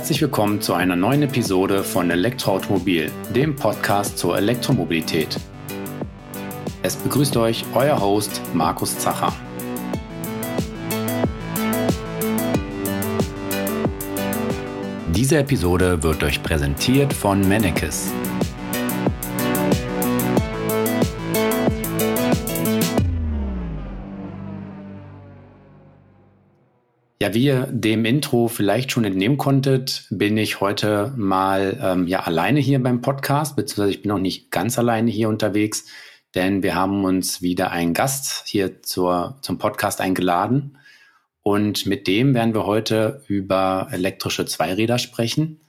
Herzlich willkommen zu einer neuen Episode von Elektroautomobil, dem Podcast zur Elektromobilität. Es begrüßt euch euer Host Markus Zacher. Diese Episode wird euch präsentiert von Mennekes. Wie ihr dem Intro vielleicht schon entnehmen konntet, bin ich heute mal ähm, ja alleine hier beim Podcast, beziehungsweise ich bin noch nicht ganz alleine hier unterwegs, denn wir haben uns wieder einen Gast hier zur, zum Podcast eingeladen. Und mit dem werden wir heute über elektrische Zweiräder sprechen.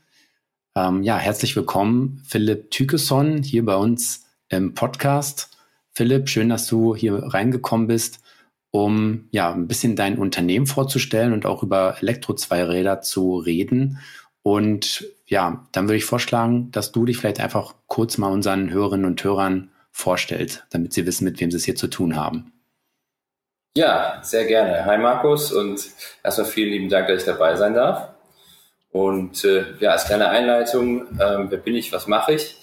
Ähm, ja, herzlich willkommen, Philipp Tükeson, hier bei uns im Podcast. Philipp, schön, dass du hier reingekommen bist um ja ein bisschen dein Unternehmen vorzustellen und auch über Elektro-Zweiräder zu reden. Und ja, dann würde ich vorschlagen, dass du dich vielleicht einfach kurz mal unseren Hörerinnen und Hörern vorstellst, damit sie wissen, mit wem sie es hier zu tun haben. Ja, sehr gerne. Hi Markus und erstmal vielen lieben Dank, dass ich dabei sein darf. Und äh, ja, als kleine Einleitung, äh, wer bin ich, was mache ich?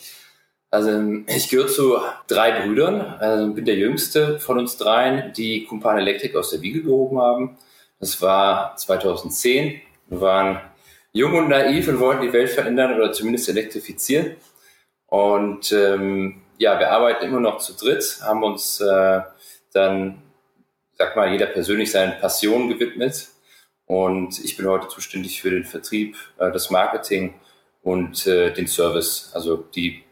Also ich gehöre zu drei Brüdern, also bin der jüngste von uns dreien, die Kumpan Elektrik aus der Wiege gehoben haben. Das war 2010. Wir waren jung und naiv und wollten die Welt verändern oder zumindest elektrifizieren. Und ähm, ja, wir arbeiten immer noch zu dritt, haben uns äh, dann, sag mal, jeder persönlich seinen Passionen gewidmet. Und ich bin heute zuständig für den Vertrieb, äh, das Marketing und äh, den Service, also die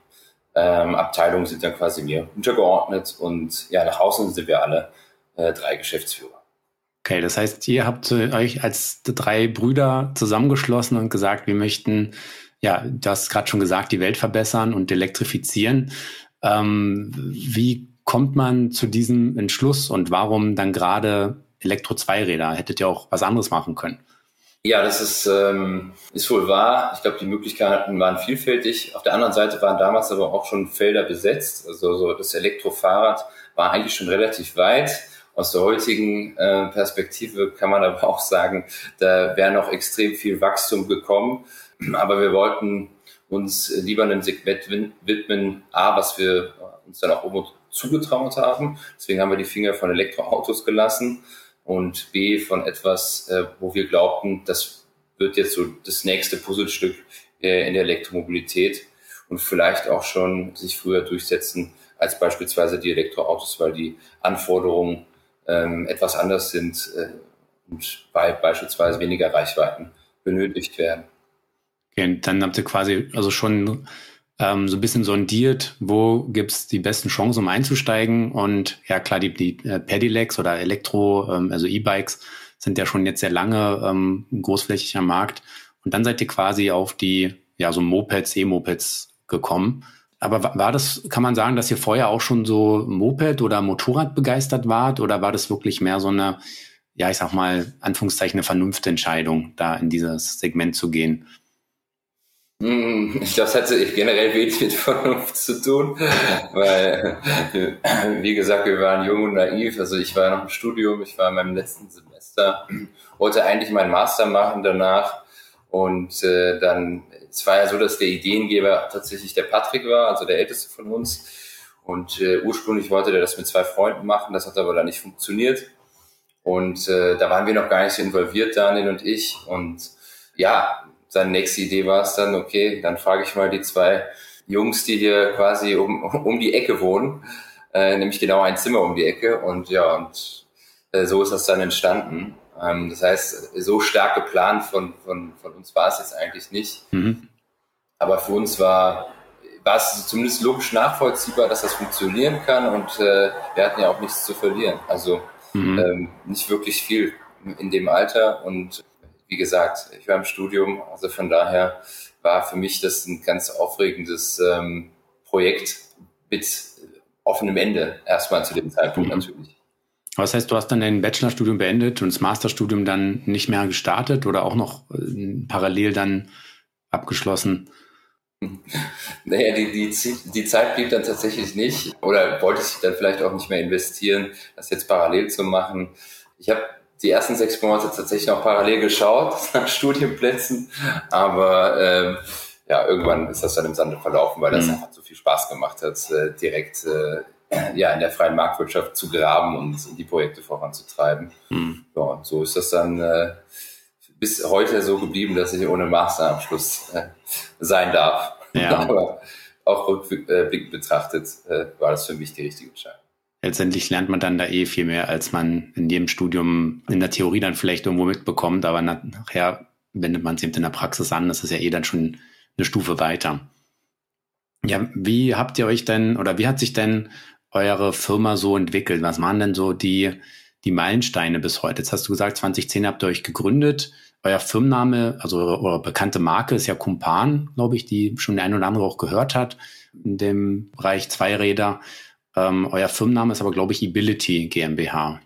ähm, Abteilungen sind dann quasi mir untergeordnet und ja, nach außen sind wir alle äh, drei Geschäftsführer. Okay, das heißt, ihr habt euch als drei Brüder zusammengeschlossen und gesagt, wir möchten, ja, du hast gerade schon gesagt, die Welt verbessern und elektrifizieren. Ähm, wie kommt man zu diesem Entschluss und warum dann gerade Elektro-Zweiräder? Hättet ihr auch was anderes machen können? Ja, das ist, ähm, ist wohl wahr. Ich glaube, die Möglichkeiten waren vielfältig. Auf der anderen Seite waren damals aber auch schon Felder besetzt. Also so das Elektrofahrrad war eigentlich schon relativ weit. Aus der heutigen äh, Perspektive kann man aber auch sagen, da wäre noch extrem viel Wachstum gekommen. Aber wir wollten uns lieber einem Segment widmen, A, was wir uns dann auch zugetraut haben. Deswegen haben wir die Finger von Elektroautos gelassen und B von etwas, äh, wo wir glaubten, das wird jetzt so das nächste Puzzlestück äh, in der Elektromobilität und vielleicht auch schon sich früher durchsetzen als beispielsweise die Elektroautos, weil die Anforderungen ähm, etwas anders sind äh, und bei beispielsweise weniger Reichweiten benötigt werden. Okay, dann habt ihr quasi also schon ähm, so ein bisschen sondiert, wo gibt's die besten Chancen, um einzusteigen. Und ja, klar, die, die äh, Pedelecs oder Elektro, ähm, also E-Bikes, sind ja schon jetzt sehr lange ähm, großflächig am Markt. Und dann seid ihr quasi auf die, ja, so Mopeds, E-Mopeds gekommen. Aber war das, kann man sagen, dass ihr vorher auch schon so Moped oder Motorrad begeistert wart? Oder war das wirklich mehr so eine, ja, ich sag mal, Anführungszeichen eine Vernunftentscheidung, da in dieses Segment zu gehen? Hm, ich glaube, es hat generell wenig mit Vernunft zu tun, weil, wie gesagt, wir waren jung und naiv. Also ich war noch im Studium, ich war in meinem letzten Semester, wollte eigentlich meinen Master machen danach und äh, dann, es war ja so, dass der Ideengeber tatsächlich der Patrick war, also der älteste von uns. Und äh, ursprünglich wollte der das mit zwei Freunden machen, das hat aber dann nicht funktioniert. Und äh, da waren wir noch gar nicht so involviert, Daniel und ich. Und ja, seine nächste Idee war es dann, okay, dann frage ich mal die zwei Jungs, die hier quasi um, um die Ecke wohnen, äh, nämlich genau ein Zimmer um die Ecke. Und ja, und äh, so ist das dann entstanden. Ähm, das heißt, so stark geplant von, von, von uns war es jetzt eigentlich nicht. Mhm. Aber für uns war, war es zumindest logisch nachvollziehbar, dass das funktionieren kann und äh, wir hatten ja auch nichts zu verlieren. Also mhm. ähm, nicht wirklich viel in dem Alter und wie gesagt, ich war im Studium, also von daher war für mich das ein ganz aufregendes ähm, Projekt mit offenem Ende, erstmal zu dem Zeitpunkt mhm. natürlich. Was heißt, du hast dann dein Bachelorstudium beendet und das Masterstudium dann nicht mehr gestartet oder auch noch äh, parallel dann abgeschlossen? Naja, die, die, die Zeit blieb dann tatsächlich nicht oder wollte ich dann vielleicht auch nicht mehr investieren, das jetzt parallel zu machen. Ich habe die ersten sechs Monate tatsächlich noch parallel geschaut nach Studienplätzen, aber ähm, ja, irgendwann ist das dann im Sande verlaufen, weil das mhm. einfach so viel Spaß gemacht hat, äh, direkt äh, ja, in der freien Marktwirtschaft zu graben und die Projekte voranzutreiben. Mhm. Ja, und so ist das dann äh, bis heute so geblieben, dass ich ohne Masterabschluss äh, sein darf. Ja. Aber auch rückblickend betrachtet äh, war das für mich die richtige Entscheidung. Letztendlich lernt man dann da eh viel mehr, als man in jedem Studium in der Theorie dann vielleicht irgendwo mitbekommt, aber nachher wendet man es eben in der Praxis an. Das ist ja eh dann schon eine Stufe weiter. Ja, wie habt ihr euch denn oder wie hat sich denn eure Firma so entwickelt? Was waren denn so die, die Meilensteine bis heute? Jetzt hast du gesagt, 2010 habt ihr euch gegründet. Euer Firmenname, also eure, eure bekannte Marke ist ja Kumpan, glaube ich, die schon der eine oder andere auch gehört hat in dem Bereich Zweiräder. Ähm, euer Firmenname ist aber, glaube ich, Ability GmbH.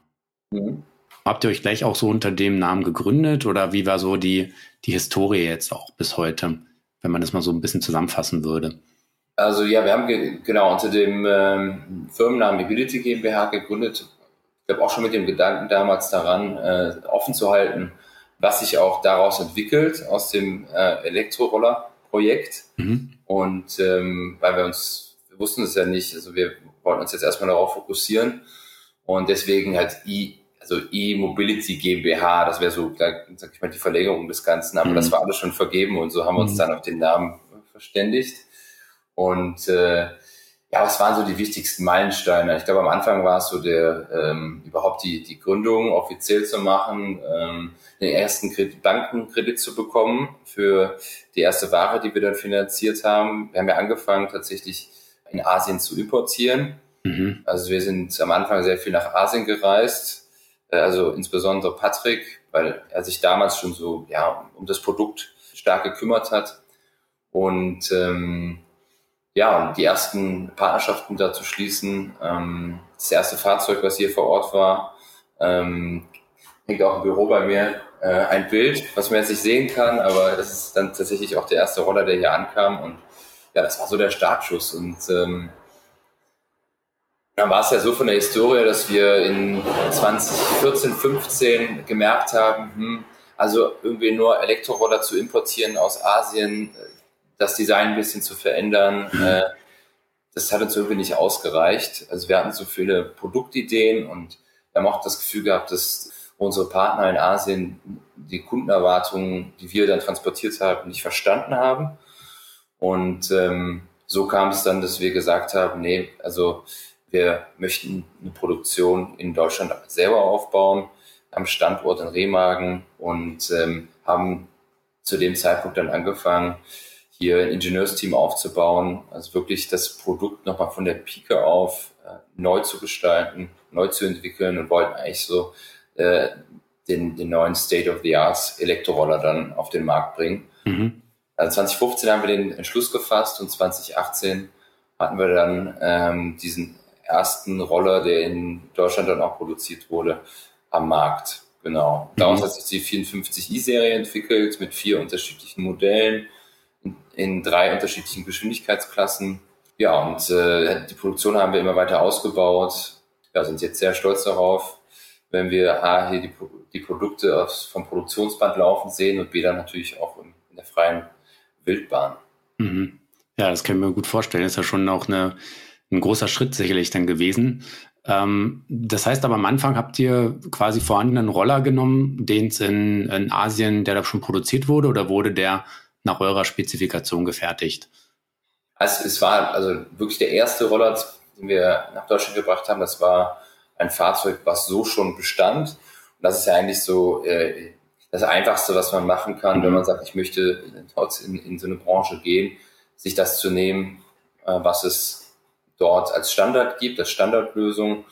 Mhm. Habt ihr euch gleich auch so unter dem Namen gegründet oder wie war so die, die Historie jetzt auch bis heute, wenn man das mal so ein bisschen zusammenfassen würde? Also ja, wir haben ge genau unter dem ähm, Firmennamen Ability GmbH gegründet. Ich glaube auch schon mit dem Gedanken damals daran, äh, offen zu halten, was sich auch daraus entwickelt aus dem äh, Elektroroller-Projekt. Mhm. Und ähm, weil wir uns, wir wussten es ja nicht, also wir wollten uns jetzt erstmal darauf fokussieren und deswegen halt I, also E-Mobility GmbH, das wäre so, sag ich mal, die Verlängerung des Ganzen, aber mhm. das war alles schon vergeben und so haben wir uns mhm. dann auf den Namen verständigt. Und äh, ja, was waren so die wichtigsten Meilensteine? Ich glaube, am Anfang war es so der ähm, überhaupt die, die Gründung offiziell zu machen, ähm, den ersten Kredit, Bankenkredit zu bekommen für die erste Ware, die wir dann finanziert haben. Wir haben ja angefangen tatsächlich in Asien zu importieren. Mhm. Also wir sind am Anfang sehr viel nach Asien gereist, äh, also insbesondere Patrick, weil er sich damals schon so ja um das Produkt stark gekümmert hat und ähm, ja, die ersten Partnerschaften da zu schließen. Ähm, das erste Fahrzeug, was hier vor Ort war, ähm, hängt auch im Büro bei mir äh, ein Bild, was man jetzt nicht sehen kann, aber das ist dann tatsächlich auch der erste Roller, der hier ankam und ja, das war so der Startschuss. Und ähm, dann war es ja so von der Historie, dass wir in 2014, 15 gemerkt haben, hm, also irgendwie nur Elektroroller zu importieren aus Asien, das Design ein bisschen zu verändern, äh, das hat uns irgendwie nicht ausgereicht. Also wir hatten so viele Produktideen und wir haben auch das Gefühl gehabt, dass unsere Partner in Asien die Kundenerwartungen, die wir dann transportiert haben, nicht verstanden haben. Und ähm, so kam es dann, dass wir gesagt haben, nee, also wir möchten eine Produktion in Deutschland selber aufbauen, am Standort in Remagen und ähm, haben zu dem Zeitpunkt dann angefangen, hier ein Ingenieursteam aufzubauen, also wirklich das Produkt nochmal von der Pike auf äh, neu zu gestalten, neu zu entwickeln und wollten eigentlich so äh, den, den neuen State of the Art Elektroroller dann auf den Markt bringen. Mhm. Also 2015 haben wir den Entschluss gefasst und 2018 hatten wir dann ähm, diesen ersten Roller, der in Deutschland dann auch produziert wurde, am Markt. Genau. Mhm. Daraus hat sich die 54i-Serie entwickelt mit vier unterschiedlichen Modellen in, in drei unterschiedlichen Geschwindigkeitsklassen. Ja, und äh, die Produktion haben wir immer weiter ausgebaut. Ja, sind jetzt sehr stolz darauf, wenn wir A, hier die, die Produkte vom Produktionsband laufen sehen und B, dann natürlich auch in, in der freien Wildbahn. Mhm. Ja, das kann ich mir gut vorstellen. Das ist ja schon auch eine, ein großer Schritt sicherlich dann gewesen. Ähm, das heißt aber am Anfang habt ihr quasi vorhandenen Roller genommen, den es in, in Asien, der da schon produziert wurde, oder wurde der nach eurer Spezifikation gefertigt? Also es war also wirklich der erste Roller, den wir nach Deutschland gebracht haben. Das war ein Fahrzeug, was so schon bestand. Und das ist ja eigentlich so äh, das Einfachste, was man machen kann, mhm. wenn man sagt, ich möchte in, in so eine Branche gehen, sich das zu nehmen, äh, was es dort als Standard gibt, als Standardlösung.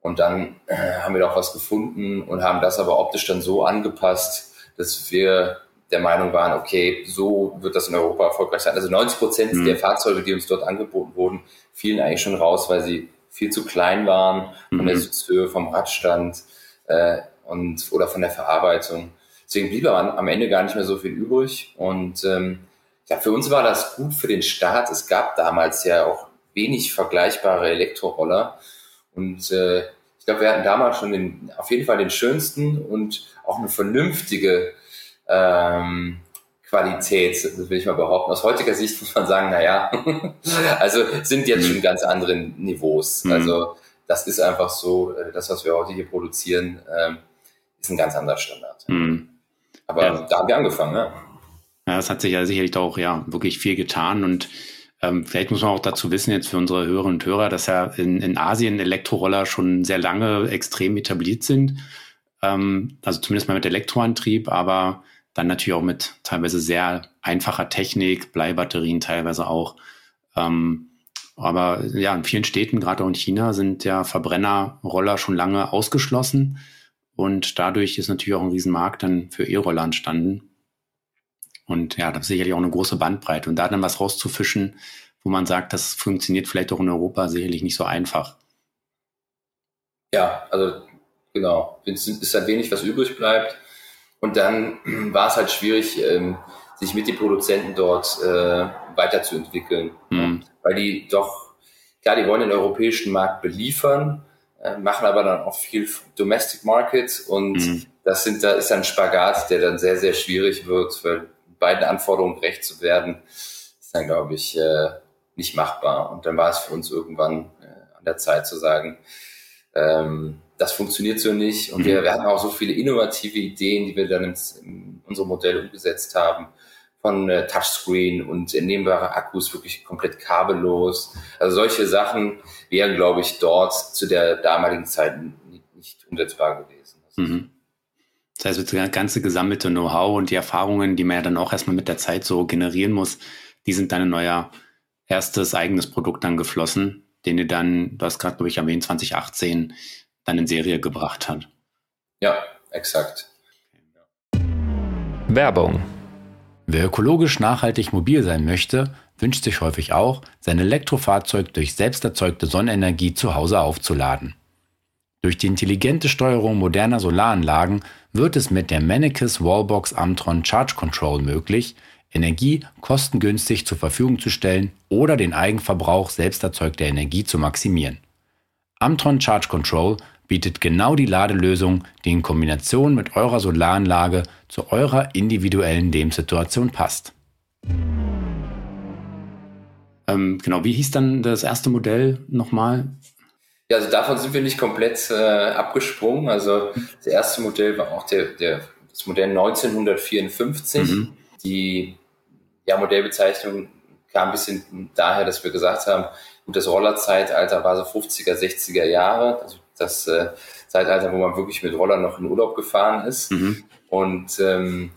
Und dann äh, haben wir doch was gefunden und haben das aber optisch dann so angepasst, dass wir der Meinung waren, okay, so wird das in Europa erfolgreich sein. Also 90 Prozent mhm. der Fahrzeuge, die uns dort angeboten wurden, fielen eigentlich schon raus, weil sie viel zu klein waren von mhm. der Sitzhöhe, vom Radstand. Äh, und oder von der Verarbeitung. Deswegen blieb am Ende gar nicht mehr so viel übrig. Und ähm, ja, für uns war das gut für den Start. Es gab damals ja auch wenig vergleichbare Elektroroller. Und äh, ich glaube, wir hatten damals schon den, auf jeden Fall den schönsten und auch eine vernünftige ähm, Qualität, das will ich mal behaupten. Aus heutiger Sicht muss man sagen, naja, also sind jetzt schon ganz andere Niveaus. Mhm. Also das ist einfach so, äh, das, was wir heute hier produzieren, ähm, ist ein ganz anderer Standard. Mhm. Aber ja. da haben wir angefangen, ne? Ja, das hat sich ja sicherlich auch ja wirklich viel getan und ähm, vielleicht muss man auch dazu wissen, jetzt für unsere Hörerinnen und Hörer, dass ja in, in Asien Elektroroller schon sehr lange extrem etabliert sind. Ähm, also zumindest mal mit Elektroantrieb, aber dann natürlich auch mit teilweise sehr einfacher Technik, Bleibatterien teilweise auch. Ähm, aber ja, in vielen Städten, gerade auch in China, sind ja Verbrennerroller schon lange ausgeschlossen. Und dadurch ist natürlich auch ein Riesenmarkt dann für E-Roller entstanden. Und ja, das ist sicherlich auch eine große Bandbreite. Und da dann was rauszufischen, wo man sagt, das funktioniert vielleicht auch in Europa sicherlich nicht so einfach. Ja, also genau. Es ist halt wenig, was übrig bleibt. Und dann war es halt schwierig, ähm, sich mit den Produzenten dort äh, weiterzuentwickeln. Mhm. Weil die doch, klar, die wollen den europäischen Markt beliefern, äh, machen aber dann auch viel Domestic Market und mhm. das sind, da ist ein Spagat, der dann sehr, sehr schwierig wird, weil beiden Anforderungen gerecht zu werden, ist dann, glaube ich, äh, nicht machbar. Und dann war es für uns irgendwann äh, an der Zeit zu sagen, ähm, das funktioniert so nicht. Und mhm. wir, wir hatten auch so viele innovative Ideen, die wir dann in, in unserem Modell umgesetzt haben. Von äh, Touchscreen und entnehmbare Akkus wirklich komplett kabellos. Also solche Sachen wären, glaube ich, dort zu der damaligen Zeit nicht, nicht umsetzbar gewesen. Mhm. Das heißt, das ganze gesammelte Know-how und die Erfahrungen, die man ja dann auch erstmal mit der Zeit so generieren muss, die sind dann in euer erstes eigenes Produkt dann geflossen, den ihr dann, du hast gerade, glaube ich, erwähnt, 2018 dann in Serie gebracht hat. Ja, exakt. Werbung. Wer ökologisch nachhaltig mobil sein möchte, wünscht sich häufig auch, sein Elektrofahrzeug durch selbst erzeugte Sonnenenergie zu Hause aufzuladen. Durch die intelligente Steuerung moderner Solaranlagen wird es mit der Mennekes Wallbox Amtron Charge Control möglich, Energie kostengünstig zur Verfügung zu stellen oder den Eigenverbrauch selbst erzeugter Energie zu maximieren. Amtron Charge Control bietet genau die Ladelösung, die in Kombination mit eurer Solaranlage zu eurer individuellen Lebenssituation passt. Ähm, genau, wie hieß dann das erste Modell nochmal? Ja, also davon sind wir nicht komplett äh, abgesprungen. Also das erste Modell war auch der, der, das Modell 1954. Mhm. Die ja, Modellbezeichnung kam ein bisschen daher, dass wir gesagt haben, gut, das Rollerzeitalter war so 50er, 60er Jahre, also das äh, Zeitalter, wo man wirklich mit Rollern noch in Urlaub gefahren ist. Mhm. Und ähm,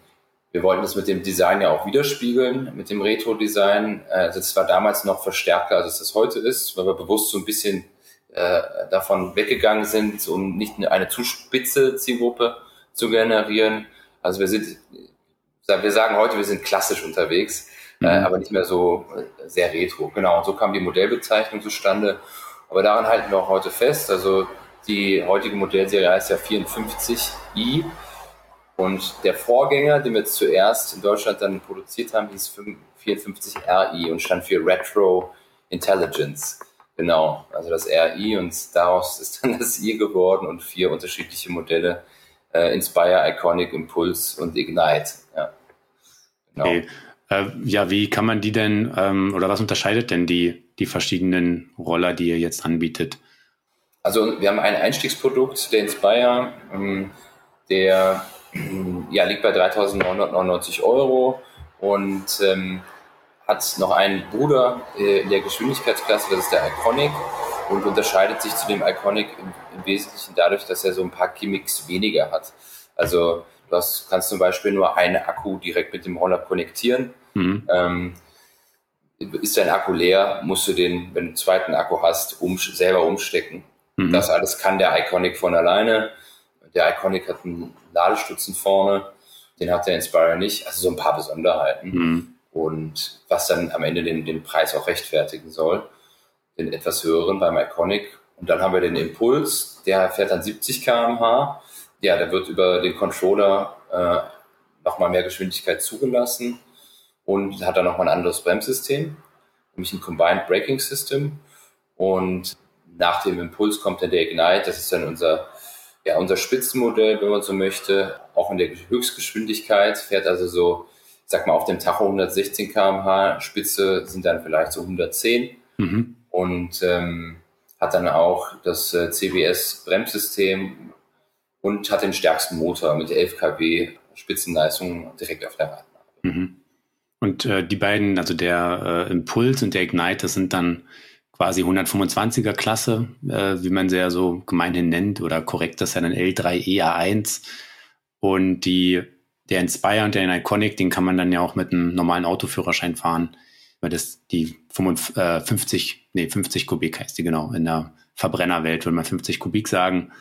wir wollten das mit dem Design ja auch widerspiegeln, mit dem Retro-Design. Also das war damals noch verstärkter, als es das heute ist, weil wir bewusst so ein bisschen äh, davon weggegangen sind, um nicht eine zu spitze Zielgruppe zu generieren. Also wir sind, wir sagen heute, wir sind klassisch unterwegs, äh, mhm. äh, aber nicht mehr so äh, sehr retro. Genau, und so kam die Modellbezeichnung zustande. Aber daran halten wir auch heute fest. Also die heutige Modellserie heißt ja 54i. Und der Vorgänger, den wir zuerst in Deutschland dann produziert haben, hieß 54RI und stand für Retro Intelligence. Genau, also das RI und daraus ist dann das I geworden und vier unterschiedliche Modelle. Äh, Inspire, Iconic, Impulse und Ignite. Ja, genau. Okay. Äh, ja, wie kann man die denn, ähm, oder was unterscheidet denn die, die verschiedenen Roller, die ihr jetzt anbietet? Also wir haben ein Einstiegsprodukt, der Inspire, ähm, der ja, liegt bei 3.999 Euro und ähm, hat noch einen Bruder äh, in der Geschwindigkeitsklasse, das ist der Iconic und unterscheidet sich zu dem Iconic im, im Wesentlichen dadurch, dass er so ein paar Gimmicks weniger hat. Also du hast, kannst zum Beispiel nur einen Akku direkt mit dem Roller konnektieren. Mhm. Ähm, ist dein Akku leer, musst du den, wenn du einen zweiten Akku hast, um, selber umstecken. Mhm. Das alles kann der Iconic von alleine. Der Iconic hat einen Ladestutzen vorne, den hat der Inspire nicht. Also so ein paar Besonderheiten. Mhm und was dann am Ende den, den Preis auch rechtfertigen soll, den etwas höheren beim Iconic. Und dann haben wir den Impuls, der fährt dann 70 km/h. Ja, der wird über den Controller äh, nochmal mehr Geschwindigkeit zugelassen und hat dann nochmal ein anderes Bremssystem, nämlich ein Combined Braking System. Und nach dem Impuls kommt dann der Ignite, das ist dann unser, ja, unser Spitzenmodell, wenn man so möchte, auch in der Höchstgeschwindigkeit, fährt also so, ich sag mal, auf dem Tacho 116 km/h, Spitze sind dann vielleicht so 110 mhm. und ähm, hat dann auch das äh, CBS-Bremssystem und hat den stärksten Motor mit 11 kW Spitzenleistung direkt auf der Radnabe. Mhm. Und äh, die beiden, also der äh, Impuls und der Ignite, das sind dann quasi 125er Klasse, äh, wie man sie ja so gemeinhin nennt, oder korrekt das ist ja dann L3EA1. Und die, der Inspire und der Iconic, den kann man dann ja auch mit einem normalen Autoführerschein fahren, weil das die 55, äh, nee, 50 Kubik heißt die genau. In der Verbrennerwelt würde man 50 Kubik sagen.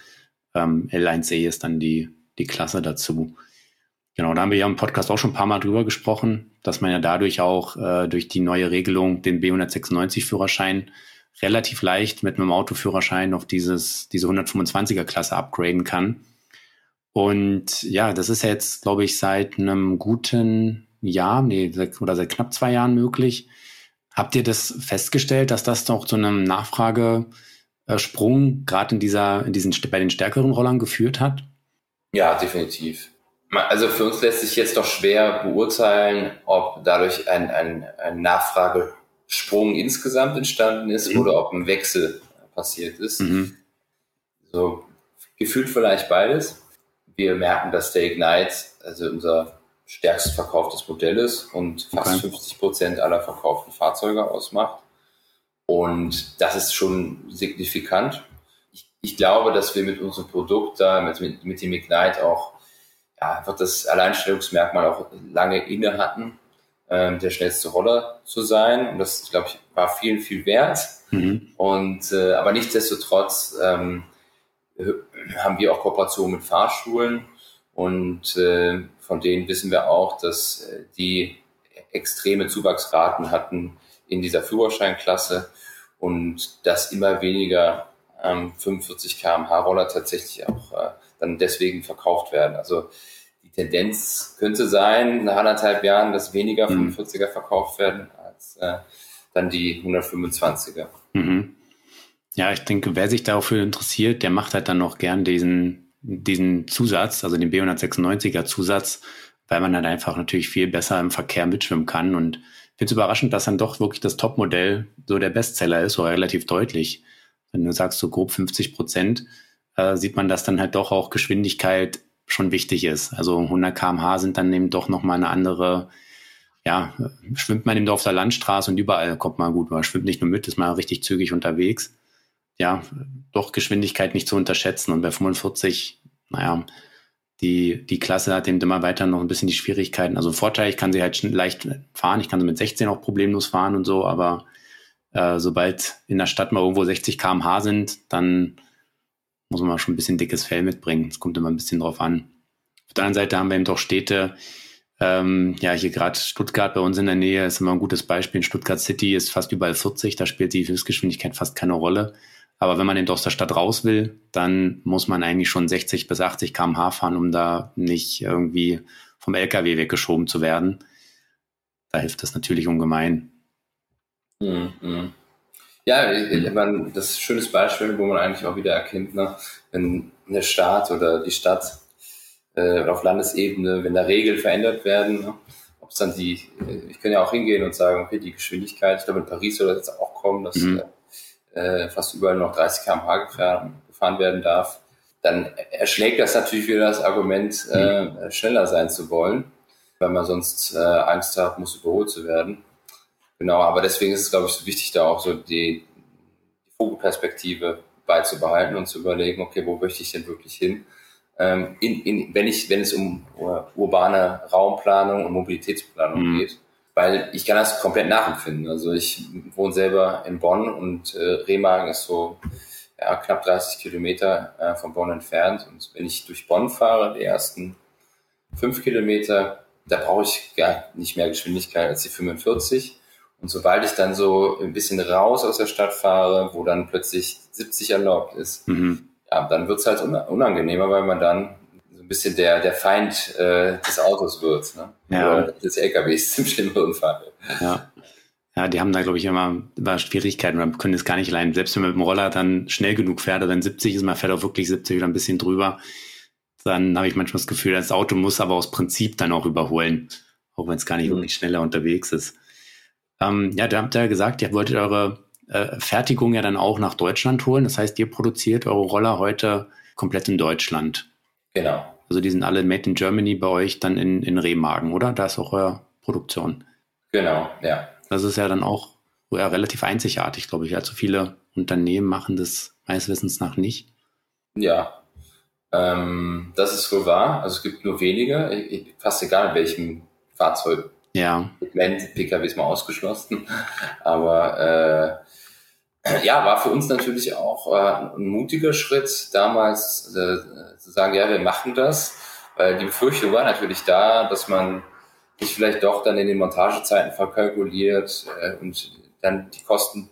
Ähm, L1E ist dann die, die Klasse dazu. Genau, da haben wir ja im Podcast auch schon ein paar Mal drüber gesprochen, dass man ja dadurch auch äh, durch die neue Regelung den B196-Führerschein relativ leicht mit einem Autoführerschein auf dieses, diese 125er Klasse upgraden kann. Und ja, das ist jetzt, glaube ich, seit einem guten Jahr, nee, oder seit knapp zwei Jahren möglich. Habt ihr das festgestellt, dass das doch zu einem Nachfragesprung gerade in dieser, in diesen, bei den stärkeren Rollern geführt hat? Ja, definitiv. Also für uns lässt sich jetzt doch schwer beurteilen, ob dadurch ein, ein, ein Nachfragesprung insgesamt entstanden ist mhm. oder ob ein Wechsel passiert ist. Mhm. So gefühlt vielleicht beides. Wir merken, dass der Ignite, also unser stärkst verkauftes Modell ist und fast okay. 50 Prozent aller verkauften Fahrzeuge ausmacht. Und das ist schon signifikant. Ich, ich glaube, dass wir mit unserem Produkt da, mit, mit dem Ignite auch ja, einfach das Alleinstellungsmerkmal auch lange inne hatten, ähm, der schnellste Roller zu sein. Und das, glaube ich, war vielen viel wert. Mhm. Und äh, aber nichtsdestotrotz ähm, haben wir auch Kooperationen mit Fahrschulen und äh, von denen wissen wir auch, dass äh, die extreme Zuwachsraten hatten in dieser Führerscheinklasse und dass immer weniger 45 km/h Roller tatsächlich auch äh, dann deswegen verkauft werden. Also die Tendenz könnte sein, nach anderthalb Jahren, dass weniger 45er mhm. verkauft werden als äh, dann die 125er. Mhm. Ja, ich denke, wer sich dafür interessiert, der macht halt dann noch gern diesen, diesen Zusatz, also den B196er Zusatz, weil man dann einfach natürlich viel besser im Verkehr mitschwimmen kann. Und ich finde es überraschend, dass dann doch wirklich das Topmodell so der Bestseller ist, so relativ deutlich. Wenn du sagst, so grob 50 Prozent, äh, sieht man, dass dann halt doch auch Geschwindigkeit schon wichtig ist. Also 100 kmh sind dann eben doch nochmal eine andere, ja, schwimmt man eben auf der Landstraße und überall kommt man gut. Man schwimmt nicht nur mit, ist mal richtig zügig unterwegs. Ja, doch Geschwindigkeit nicht zu unterschätzen. Und bei 45, naja, die, die Klasse hat eben immer weiter noch ein bisschen die Schwierigkeiten. Also Vorteil, ich kann sie halt leicht fahren. Ich kann sie mit 16 auch problemlos fahren und so, aber äh, sobald in der Stadt mal irgendwo 60 kmh sind, dann muss man schon ein bisschen dickes Fell mitbringen. Es kommt immer ein bisschen drauf an. Auf der anderen Seite haben wir eben doch Städte, ähm, ja, hier gerade Stuttgart bei uns in der Nähe ist immer ein gutes Beispiel. Stuttgart City ist fast überall 40, da spielt die Höchstgeschwindigkeit fast keine Rolle. Aber wenn man eben aus der Stadt raus will, dann muss man eigentlich schon 60 bis 80 km/h fahren, um da nicht irgendwie vom LKW weggeschoben zu werden. Da hilft das natürlich ungemein. Mhm. Ja, ich meine, das ist ein schönes Beispiel, wo man eigentlich auch wieder erkennt, ne, wenn eine Stadt oder die Stadt äh, auf Landesebene, wenn da Regeln verändert werden, ne, ob es dann die, äh, ich kann ja auch hingehen und sagen, okay, die Geschwindigkeit, ich glaube in Paris soll das jetzt auch kommen, dass mhm. äh, fast überall noch 30 km/h gefahren, gefahren werden darf, dann erschlägt das natürlich wieder das Argument, äh, mhm. schneller sein zu wollen, weil man sonst äh, Angst hat, muss überholt zu werden. Genau, aber deswegen ist es, glaube ich, so wichtig, da auch so die, die Vogelperspektive beizubehalten und zu überlegen, okay, wo möchte ich denn wirklich hin? Ähm, in, in, wenn, ich, wenn es um urbane Raumplanung und Mobilitätsplanung mhm. geht, weil ich kann das komplett nachempfinden. Also ich wohne selber in Bonn und äh, Remagen ist so ja, knapp 30 Kilometer äh, von Bonn entfernt. Und wenn ich durch Bonn fahre, die ersten fünf Kilometer, da brauche ich gar nicht mehr Geschwindigkeit als die 45. Und sobald ich dann so ein bisschen raus aus der Stadt fahre, wo dann plötzlich 70 erlaubt ist, mhm. ja, dann wird's halt unangenehmer, weil man dann so ein bisschen der, der Feind äh, des Autos wird, ne? Ja. Oder des LKWs im schlimmeren Fall. Ja. Ja, die haben da, glaube ich, immer, immer Schwierigkeiten. Man können es gar nicht allein. Selbst wenn man mit dem Roller dann schnell genug fährt, oder wenn 70 ist, man fährt auch wirklich 70 oder ein bisschen drüber, dann habe ich manchmal das Gefühl, das Auto muss aber aus Prinzip dann auch überholen, auch wenn es gar nicht mhm. wirklich schneller unterwegs ist. Ähm, ja, da habt ihr ja gesagt, ihr wolltet eure äh, Fertigung ja dann auch nach Deutschland holen. Das heißt, ihr produziert eure Roller heute komplett in Deutschland. Genau. Also die sind alle made in Germany bei euch dann in, in Remagen, oder? Da ist auch eure Produktion. Genau, ja. Das ist ja dann auch ja, relativ einzigartig, glaube ich. Allzu viele Unternehmen machen das meines Wissens nach nicht. Ja, ähm, das ist wohl wahr. Also es gibt nur wenige, fast egal in welchem Fahrzeug. Ja. PKW ist mal ausgeschlossen. Aber äh, ja, war für uns natürlich auch äh, ein mutiger Schritt, damals äh, zu sagen, ja, wir machen das. Weil die Befürchtung war natürlich da, dass man sich vielleicht doch dann in den Montagezeiten verkalkuliert äh, und dann die Kosten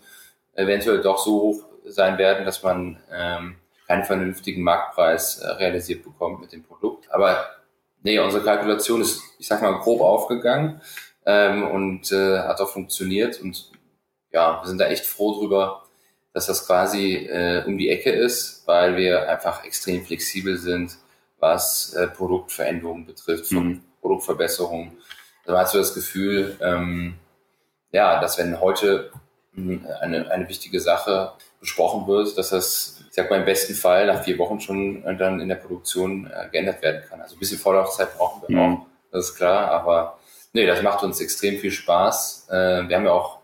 eventuell doch so hoch sein werden, dass man ähm, keinen vernünftigen Marktpreis äh, realisiert bekommt mit dem Produkt. Aber nee, unsere Kalkulation ist, ich sag mal, grob aufgegangen ähm, und äh, hat auch funktioniert. Und ja, wir sind da echt froh drüber, dass das quasi äh, um die Ecke ist, weil wir einfach extrem flexibel sind, was äh, Produktveränderungen betrifft, von mhm. Produktverbesserungen da hast du das Gefühl, ähm, ja, dass wenn heute hm, eine, eine wichtige Sache besprochen wird, dass das, ich sag mal, im besten Fall nach vier Wochen schon dann in der Produktion äh, geändert werden kann. Also ein bisschen Vorlaufzeit brauchen wir mhm. auch, das ist klar, aber nee, das macht uns extrem viel Spaß. Äh, wir haben ja auch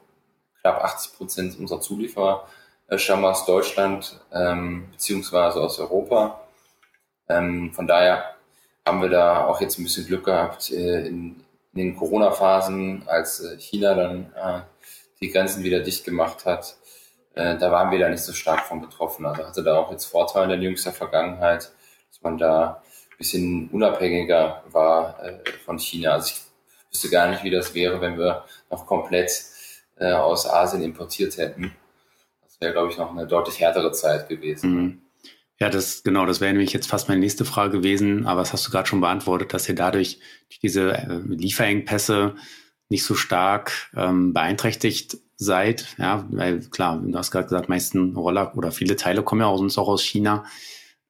knapp 80 Prozent unserer Zulieferer äh, stammen aus Deutschland, ähm, beziehungsweise aus Europa. Ähm, von daher haben wir da auch jetzt ein bisschen Glück gehabt, äh, in, in den Corona-Phasen, als äh, China dann äh, die Grenzen wieder dicht gemacht hat, äh, da waren wir da nicht so stark von betroffen. Also hatte da auch jetzt Vorteile in jüngster Vergangenheit, dass man da ein bisschen unabhängiger war äh, von China. Also ich wüsste gar nicht, wie das wäre, wenn wir noch komplett äh, aus Asien importiert hätten. Das wäre, glaube ich, noch eine deutlich härtere Zeit gewesen. Mhm. Ja, das genau, das wäre nämlich jetzt fast meine nächste Frage gewesen, aber das hast du gerade schon beantwortet, dass ihr dadurch diese äh, Lieferengpässe nicht so stark ähm, beeinträchtigt seid. Ja, weil klar, du hast gerade gesagt, meisten Roller oder viele Teile kommen ja auch sonst auch aus China.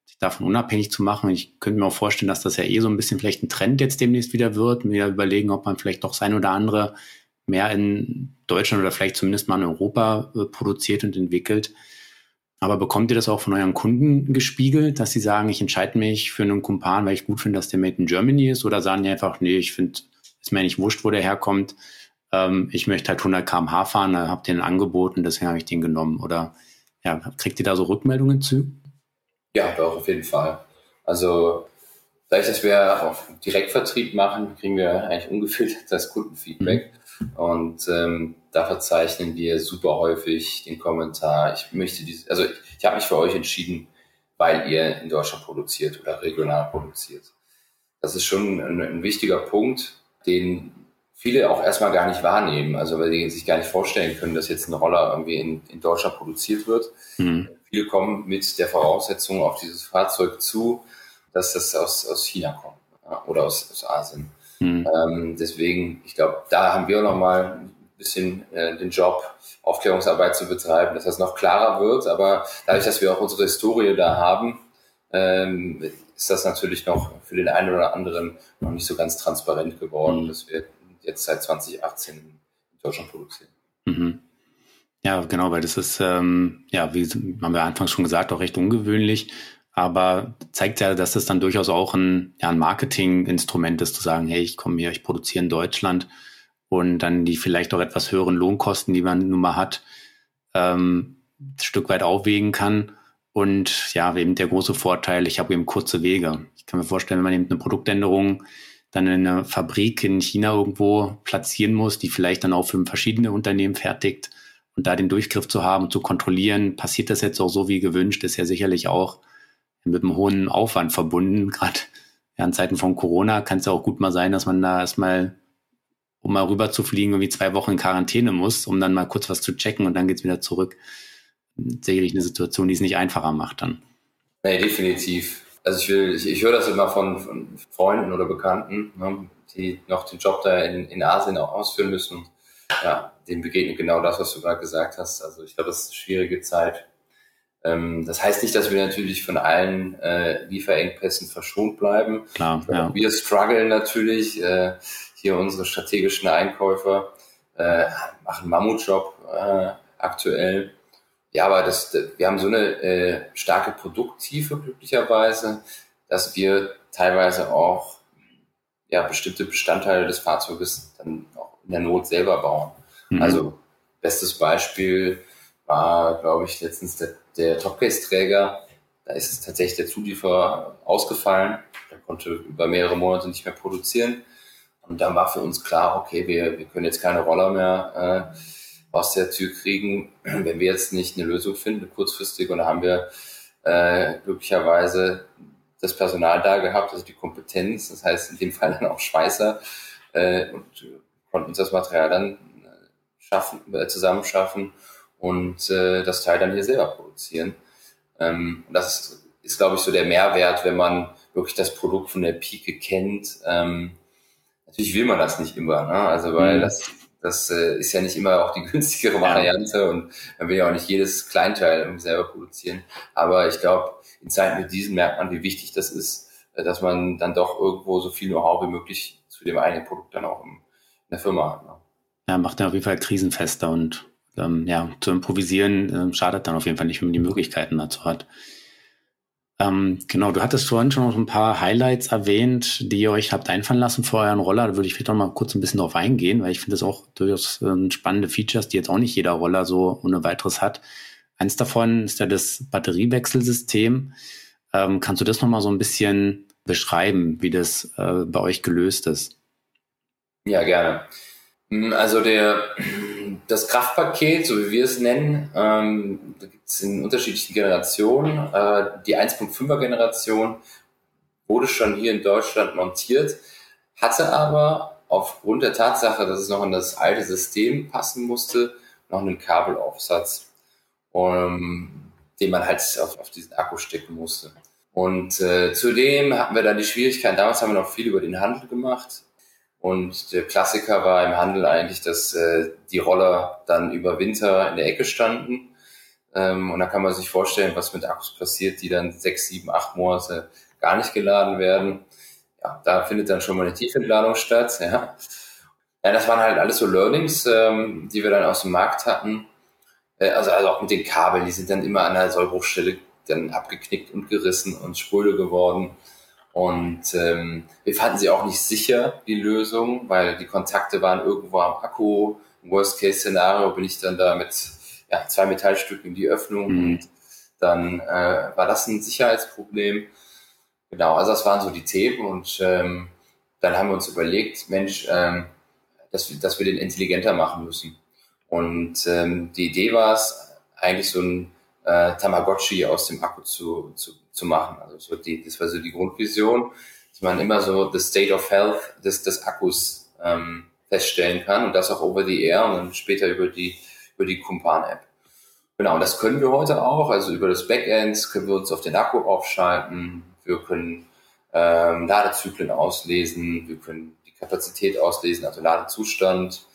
Sich davon unabhängig zu machen. Ich könnte mir auch vorstellen, dass das ja eh so ein bisschen vielleicht ein Trend jetzt demnächst wieder wird. Mir überlegen, ob man vielleicht doch sein oder andere mehr in Deutschland oder vielleicht zumindest mal in Europa äh, produziert und entwickelt. Aber bekommt ihr das auch von euren Kunden gespiegelt, dass sie sagen, ich entscheide mich für einen Kumpan, weil ich gut finde, dass der Made in Germany ist? Oder sagen die einfach, nee, ich finde, ist mir nicht wurscht, wo der herkommt. Ähm, ich möchte halt 100 km/h fahren, da habt ihr einen angeboten, deswegen habe ich den genommen. Oder ja, kriegt ihr da so Rückmeldungen zu? Ja, doch, auf jeden Fall. Also, dadurch, dass wir auch Direktvertrieb machen, kriegen wir eigentlich ungefiltertes Kundenfeedback. Mhm. Und ähm, da verzeichnen wir super häufig den Kommentar, ich möchte diese, also ich, ich habe mich für euch entschieden, weil ihr in Deutschland produziert oder regional produziert. Das ist schon ein, ein wichtiger Punkt, den viele auch erstmal gar nicht wahrnehmen, also weil sie sich gar nicht vorstellen können, dass jetzt ein Roller irgendwie in, in Deutschland produziert wird. Mhm. Viele kommen mit der Voraussetzung auf dieses Fahrzeug zu, dass das aus, aus China kommt oder aus, aus Asien. Mhm. Ähm, deswegen, ich glaube, da haben wir nochmal ein bisschen äh, den Job, Aufklärungsarbeit zu betreiben, dass das noch klarer wird. Aber dadurch, dass wir auch unsere Historie da haben, ähm, ist das natürlich noch für den einen oder anderen noch nicht so ganz transparent geworden, mhm. dass wir jetzt seit 2018 in Deutschland produzieren. Mhm. Ja, genau, weil das ist, ähm, ja, wie haben wir anfangs schon gesagt, auch recht ungewöhnlich aber zeigt ja, dass es dann durchaus auch ein, ja, ein Marketinginstrument ist, zu sagen, hey, ich komme hier, ich produziere in Deutschland und dann die vielleicht auch etwas höheren Lohnkosten, die man nun mal hat, ähm, ein Stück weit aufwägen kann. Und ja, eben der große Vorteil, ich habe eben kurze Wege. Ich kann mir vorstellen, wenn man eben eine Produktänderung dann in einer Fabrik in China irgendwo platzieren muss, die vielleicht dann auch für verschiedene Unternehmen fertigt und da den Durchgriff zu haben, zu kontrollieren, passiert das jetzt auch so wie gewünscht, ist ja sicherlich auch mit einem hohen Aufwand verbunden. Gerade ja, in Zeiten von Corona kann es ja auch gut mal sein, dass man da erstmal, um mal rüber zu fliegen, irgendwie zwei Wochen in Quarantäne muss, um dann mal kurz was zu checken und dann geht's wieder zurück. Sicherlich eine Situation, die es nicht einfacher macht dann. Nee, definitiv. Also ich will, ich, ich höre das immer von, von Freunden oder Bekannten, ne, die noch den Job da in, in Asien auch ausführen müssen. ja, dem begegnet genau das, was du gerade gesagt hast. Also ich glaube, das ist eine schwierige Zeit. Ähm, das heißt nicht, dass wir natürlich von allen äh, Lieferengpässen verschont bleiben. Klar, ja. Wir strugglen natürlich. Äh, hier unsere strategischen Einkäufer äh, machen Mammutjob äh, aktuell. Ja, aber das, wir haben so eine äh, starke Produkttiefe glücklicherweise, dass wir teilweise auch ja, bestimmte Bestandteile des Fahrzeuges dann auch in der Not selber bauen. Mhm. Also bestes Beispiel war, glaube ich, letztens der, der Topcase-Träger. Da ist es tatsächlich der Zulieferer ausgefallen. Der konnte über mehrere Monate nicht mehr produzieren. Und dann war für uns klar, okay, wir, wir können jetzt keine Roller mehr äh, aus der Tür kriegen, wenn wir jetzt nicht eine Lösung finden, kurzfristig. Und da haben wir äh, glücklicherweise das Personal da gehabt, also die Kompetenz, das heißt in dem Fall dann auch Schweißer, äh, und konnten uns das Material dann äh, schaffen, äh, zusammenschaffen und äh, das Teil dann hier selber produzieren. Ähm, und das ist, ist glaube ich, so der Mehrwert, wenn man wirklich das Produkt von der Pike kennt. Ähm, natürlich will man das nicht immer, ne? also weil mhm. das das äh, ist ja nicht immer auch die günstigere Variante ja. und man will ja auch nicht jedes Kleinteil selber produzieren. Aber ich glaube, in Zeiten wie diesen merkt man, wie wichtig das ist, äh, dass man dann doch irgendwo so viel Know-how wie möglich zu dem eigenen Produkt dann auch in, in der Firma hat. Ne? Ja, macht ja auf jeden Fall krisenfester und ähm, ja, zu improvisieren äh, schadet dann auf jeden Fall nicht, wenn man die Möglichkeiten dazu hat. Ähm, genau, du hattest vorhin schon noch ein paar Highlights erwähnt, die ihr euch habt einfallen lassen vor euren Roller. Da würde ich vielleicht noch mal kurz ein bisschen drauf eingehen, weil ich finde das auch durchaus äh, spannende Features, die jetzt auch nicht jeder Roller so ohne weiteres hat. Eins davon ist ja das Batteriewechselsystem. Ähm, kannst du das noch mal so ein bisschen beschreiben, wie das äh, bei euch gelöst ist? Ja, gerne. Also der, das Kraftpaket, so wie wir es nennen, ähm, es in unterschiedlichen Generationen. Äh, die 1.5er Generation wurde schon hier in Deutschland montiert, hatte aber aufgrund der Tatsache, dass es noch in das alte System passen musste, noch einen Kabelaufsatz, um, den man halt auf, auf diesen Akku stecken musste. Und äh, zudem hatten wir dann die Schwierigkeit, damals haben wir noch viel über den Handel gemacht, und der Klassiker war im Handel eigentlich, dass äh, die Roller dann über Winter in der Ecke standen. Ähm, und da kann man sich vorstellen, was mit Akkus passiert, die dann sechs, sieben, acht Monate gar nicht geladen werden. Ja, da findet dann schon mal eine Tiefentladung statt. Ja, ja das waren halt alles so Learnings, ähm, die wir dann aus dem Markt hatten. Äh, also, also auch mit den Kabeln, die sind dann immer an der Sollbruchstelle dann abgeknickt und gerissen und spröde geworden. Und ähm, wir fanden sie auch nicht sicher, die Lösung, weil die Kontakte waren irgendwo am Akku. Worst-Case-Szenario bin ich dann da mit ja, zwei Metallstücken in die Öffnung mhm. und dann äh, war das ein Sicherheitsproblem. Genau, also das waren so die Themen und ähm, dann haben wir uns überlegt, Mensch, ähm, dass, wir, dass wir den intelligenter machen müssen. Und ähm, die Idee war es, eigentlich so ein äh, Tamagotchi aus dem Akku zu, zu, zu machen. Also so die, das war so die Grundvision, dass man immer so the state of health des, des Akkus ähm, feststellen kann und das auch over the air und dann später über die, über die Kumpan-App. Genau, und das können wir heute auch. Also über das Backend können wir uns auf den Akku aufschalten. Wir können ähm, Ladezyklen auslesen. Wir können die Kapazität auslesen, also Ladezustand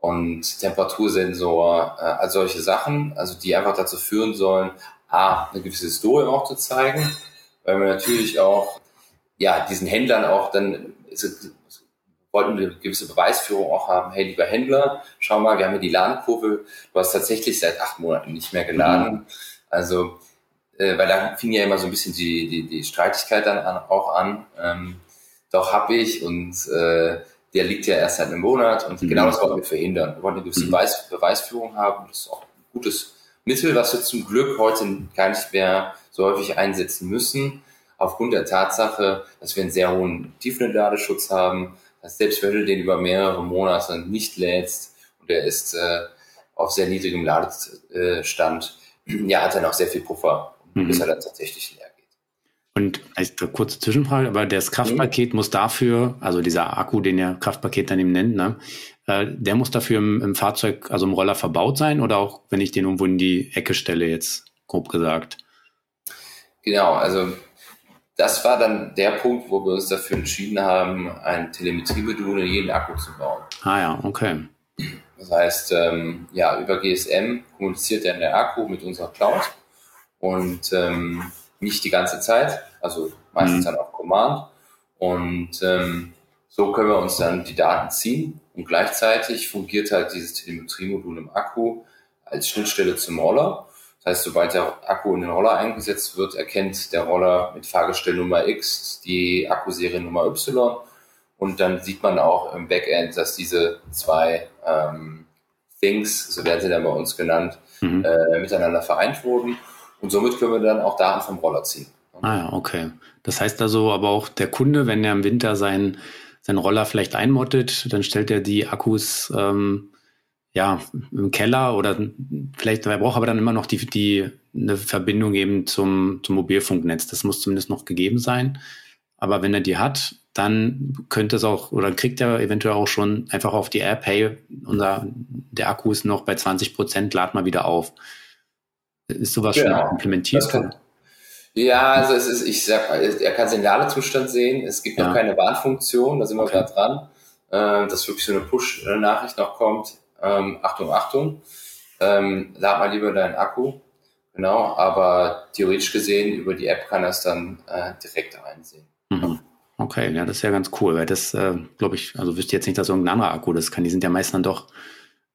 und Temperatursensor, äh, all solche Sachen, also die einfach dazu führen sollen, A, eine gewisse Historie auch zu zeigen, weil wir natürlich auch, ja, diesen Händlern auch dann, wollten eine gewisse Beweisführung auch haben, hey, lieber Händler, schau mal, wir haben hier die Ladenkurve, du hast tatsächlich seit acht Monaten nicht mehr geladen. Mhm. Also, äh, weil da fing ja immer so ein bisschen die, die, die Streitigkeit dann an, auch an. Ähm, doch hab ich und äh, der liegt ja erst seit einem Monat und mhm. genau das wollten wir verhindern. Wir wollten eine gewisse mhm. Beweis, Beweisführung haben. Das ist auch ein gutes Mittel, was wir zum Glück heute gar nicht mehr so häufig einsetzen müssen, aufgrund der Tatsache, dass wir einen sehr hohen Tiefenladeschutz haben, dass selbst wenn du den über mehrere Monate nicht lädst und der ist äh, auf sehr niedrigem Ladestand, ja, hat er noch sehr viel Puffer, mhm. bis er dann tatsächlich leer und eine kurze Zwischenfrage, aber das Kraftpaket mhm. muss dafür, also dieser Akku, den ihr Kraftpaket dann eben nennt, ne, äh, der muss dafür im, im, Fahrzeug, also im Roller verbaut sein oder auch, wenn ich den irgendwo in die Ecke stelle, jetzt grob gesagt? Genau, also das war dann der Punkt, wo wir uns dafür entschieden haben, ein Telemetriemodul in jeden Akku zu bauen. Ah ja, okay. Das heißt, ähm, ja, über GSM kommuniziert dann der Akku mit unserer Cloud und ähm, nicht die ganze Zeit, also meistens mhm. dann auf Command. Und ähm, so können wir uns dann die Daten ziehen und gleichzeitig fungiert halt dieses Telemetriemodul im Akku als Schnittstelle zum Roller. Das heißt, sobald der Akku in den Roller eingesetzt wird, erkennt der Roller mit Fahrgestellnummer X die Akkuseriennummer Y und dann sieht man auch im Backend, dass diese zwei ähm, Things, so werden sie dann bei uns genannt, mhm. äh, miteinander vereint wurden. Und somit können wir dann auch Daten vom Roller ziehen. Ah ja, okay. Das heißt also aber auch der Kunde, wenn er im Winter seinen, seinen Roller vielleicht einmottet, dann stellt er die Akkus ähm, ja im Keller oder vielleicht, er braucht aber dann immer noch die, die eine Verbindung eben zum, zum Mobilfunknetz. Das muss zumindest noch gegeben sein. Aber wenn er die hat, dann könnte es auch oder kriegt er eventuell auch schon einfach auf die App, hey, unser, der Akku ist noch bei 20 Prozent, lad mal wieder auf. Ist sowas genau. schon implementiert? Kann, ja, also es ist, ich sag, er kann den Ladezustand sehen. Es gibt ja. noch keine Warnfunktion, da sind wir okay. gerade dran, äh, dass wirklich so eine Push-Nachricht noch kommt. Ähm, Achtung, Achtung, ähm, lad mal lieber deinen Akku. Genau, aber theoretisch gesehen über die App kann er es dann äh, direkt einsehen. Mhm. Okay, ja, das ist ja ganz cool, weil das, äh, glaube ich, also wüsste jetzt nicht, dass irgendein anderer Akku das kann. Die sind ja meist dann doch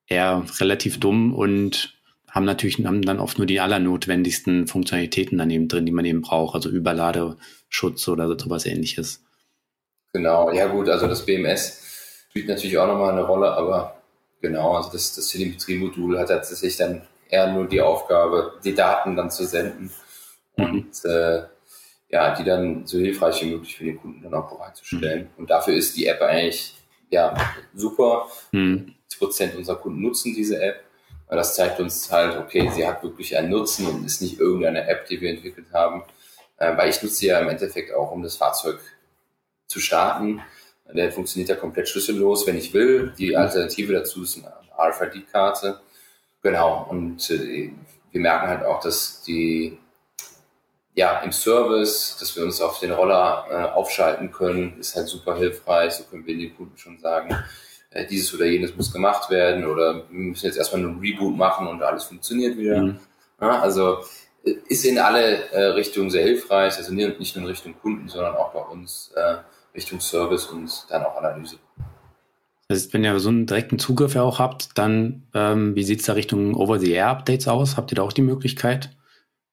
eher relativ dumm und haben natürlich haben dann oft nur die allernotwendigsten Funktionalitäten daneben drin, die man eben braucht, also Überladeschutz oder sowas ähnliches. Genau, ja gut, also das BMS spielt natürlich auch nochmal eine Rolle, aber genau, also das, das Telemetrie-Modul hat tatsächlich dann eher nur die Aufgabe, die Daten dann zu senden. Mhm. Und äh, ja, die dann so hilfreich wie möglich für den Kunden dann auch bereitzustellen. Mhm. Und dafür ist die App eigentlich ja super. Mhm. Prozent unserer Kunden nutzen diese App, weil das zeigt uns halt, okay, sie hat wirklich einen Nutzen und ist nicht irgendeine App, die wir entwickelt haben. Äh, weil ich nutze sie ja im Endeffekt auch, um das Fahrzeug zu starten. Der funktioniert ja komplett schlüssellos, wenn ich will. Die Alternative dazu ist eine RFID-Karte. Genau. Und äh, wir merken halt auch, dass die ja, im Service, dass wir uns auf den Roller äh, aufschalten können, ist halt super hilfreich. So können wir den Kunden schon sagen, äh, dieses oder jenes muss gemacht werden oder wir müssen jetzt erstmal einen Reboot machen und alles funktioniert wieder. Mhm. Ja, also äh, ist in alle äh, Richtungen sehr hilfreich, also nicht nur in Richtung Kunden, sondern auch bei uns äh, Richtung Service und dann auch Analyse. Das heißt, wenn ihr so einen direkten Zugriff ja auch habt, dann ähm, wie sieht's da Richtung Over-the-Air-Updates aus? Habt ihr da auch die Möglichkeit?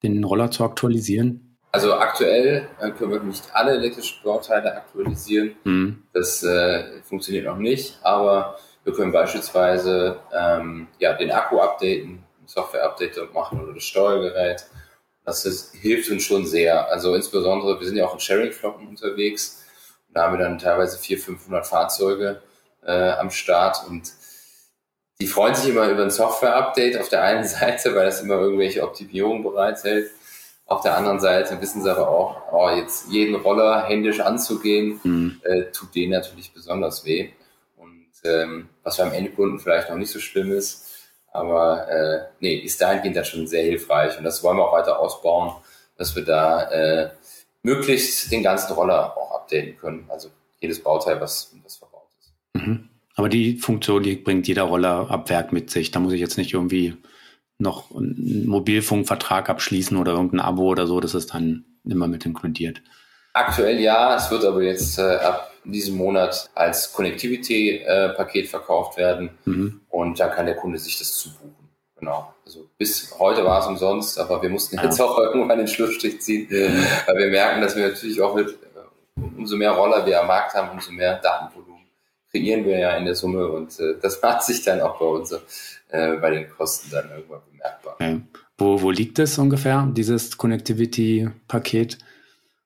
den Roller zu aktualisieren? Also aktuell äh, können wir nicht alle elektrischen Bauteile aktualisieren. Mhm. Das äh, funktioniert noch nicht, aber wir können beispielsweise ähm, ja, den Akku updaten, Software-Update machen oder das Steuergerät. Das ist, hilft uns schon sehr. Also insbesondere, wir sind ja auch in Sharing-Flotten unterwegs. Da haben wir dann teilweise 400, 500 Fahrzeuge äh, am Start und die freuen sich immer über ein Software-Update auf der einen Seite, weil das immer irgendwelche Optimierungen bereithält. Auf der anderen Seite wissen sie aber auch, oh, jetzt jeden Roller händisch anzugehen, mhm. äh, tut denen natürlich besonders weh. Und ähm, was beim Endkunden vielleicht noch nicht so schlimm ist, aber äh, nee, ist dahingehend dann schon sehr hilfreich. Und das wollen wir auch weiter ausbauen, dass wir da äh, möglichst den ganzen Roller auch updaten können. Also jedes Bauteil, was, was verbaut ist. Mhm. Aber die Funktion, die bringt jeder Roller ab Werk mit sich. Da muss ich jetzt nicht irgendwie noch einen Mobilfunkvertrag abschließen oder irgendein Abo oder so. Das ist dann immer mit inkludiert. Aktuell ja, es wird aber jetzt äh, ab diesem Monat als Connectivity-Paket äh, verkauft werden mhm. und da kann der Kunde sich das zubuchen. Genau. Also bis heute war es umsonst, aber wir mussten ja. jetzt auch irgendwann den Schlussstrich ziehen, mhm. weil wir merken, dass wir natürlich auch mit umso mehr Roller wir am Markt haben, umso mehr Datenvolumen kreieren wir ja in der Summe und äh, das macht sich dann auch bei uns äh, bei den Kosten dann irgendwann bemerkbar. Okay. Wo, wo liegt das ungefähr, dieses Connectivity-Paket?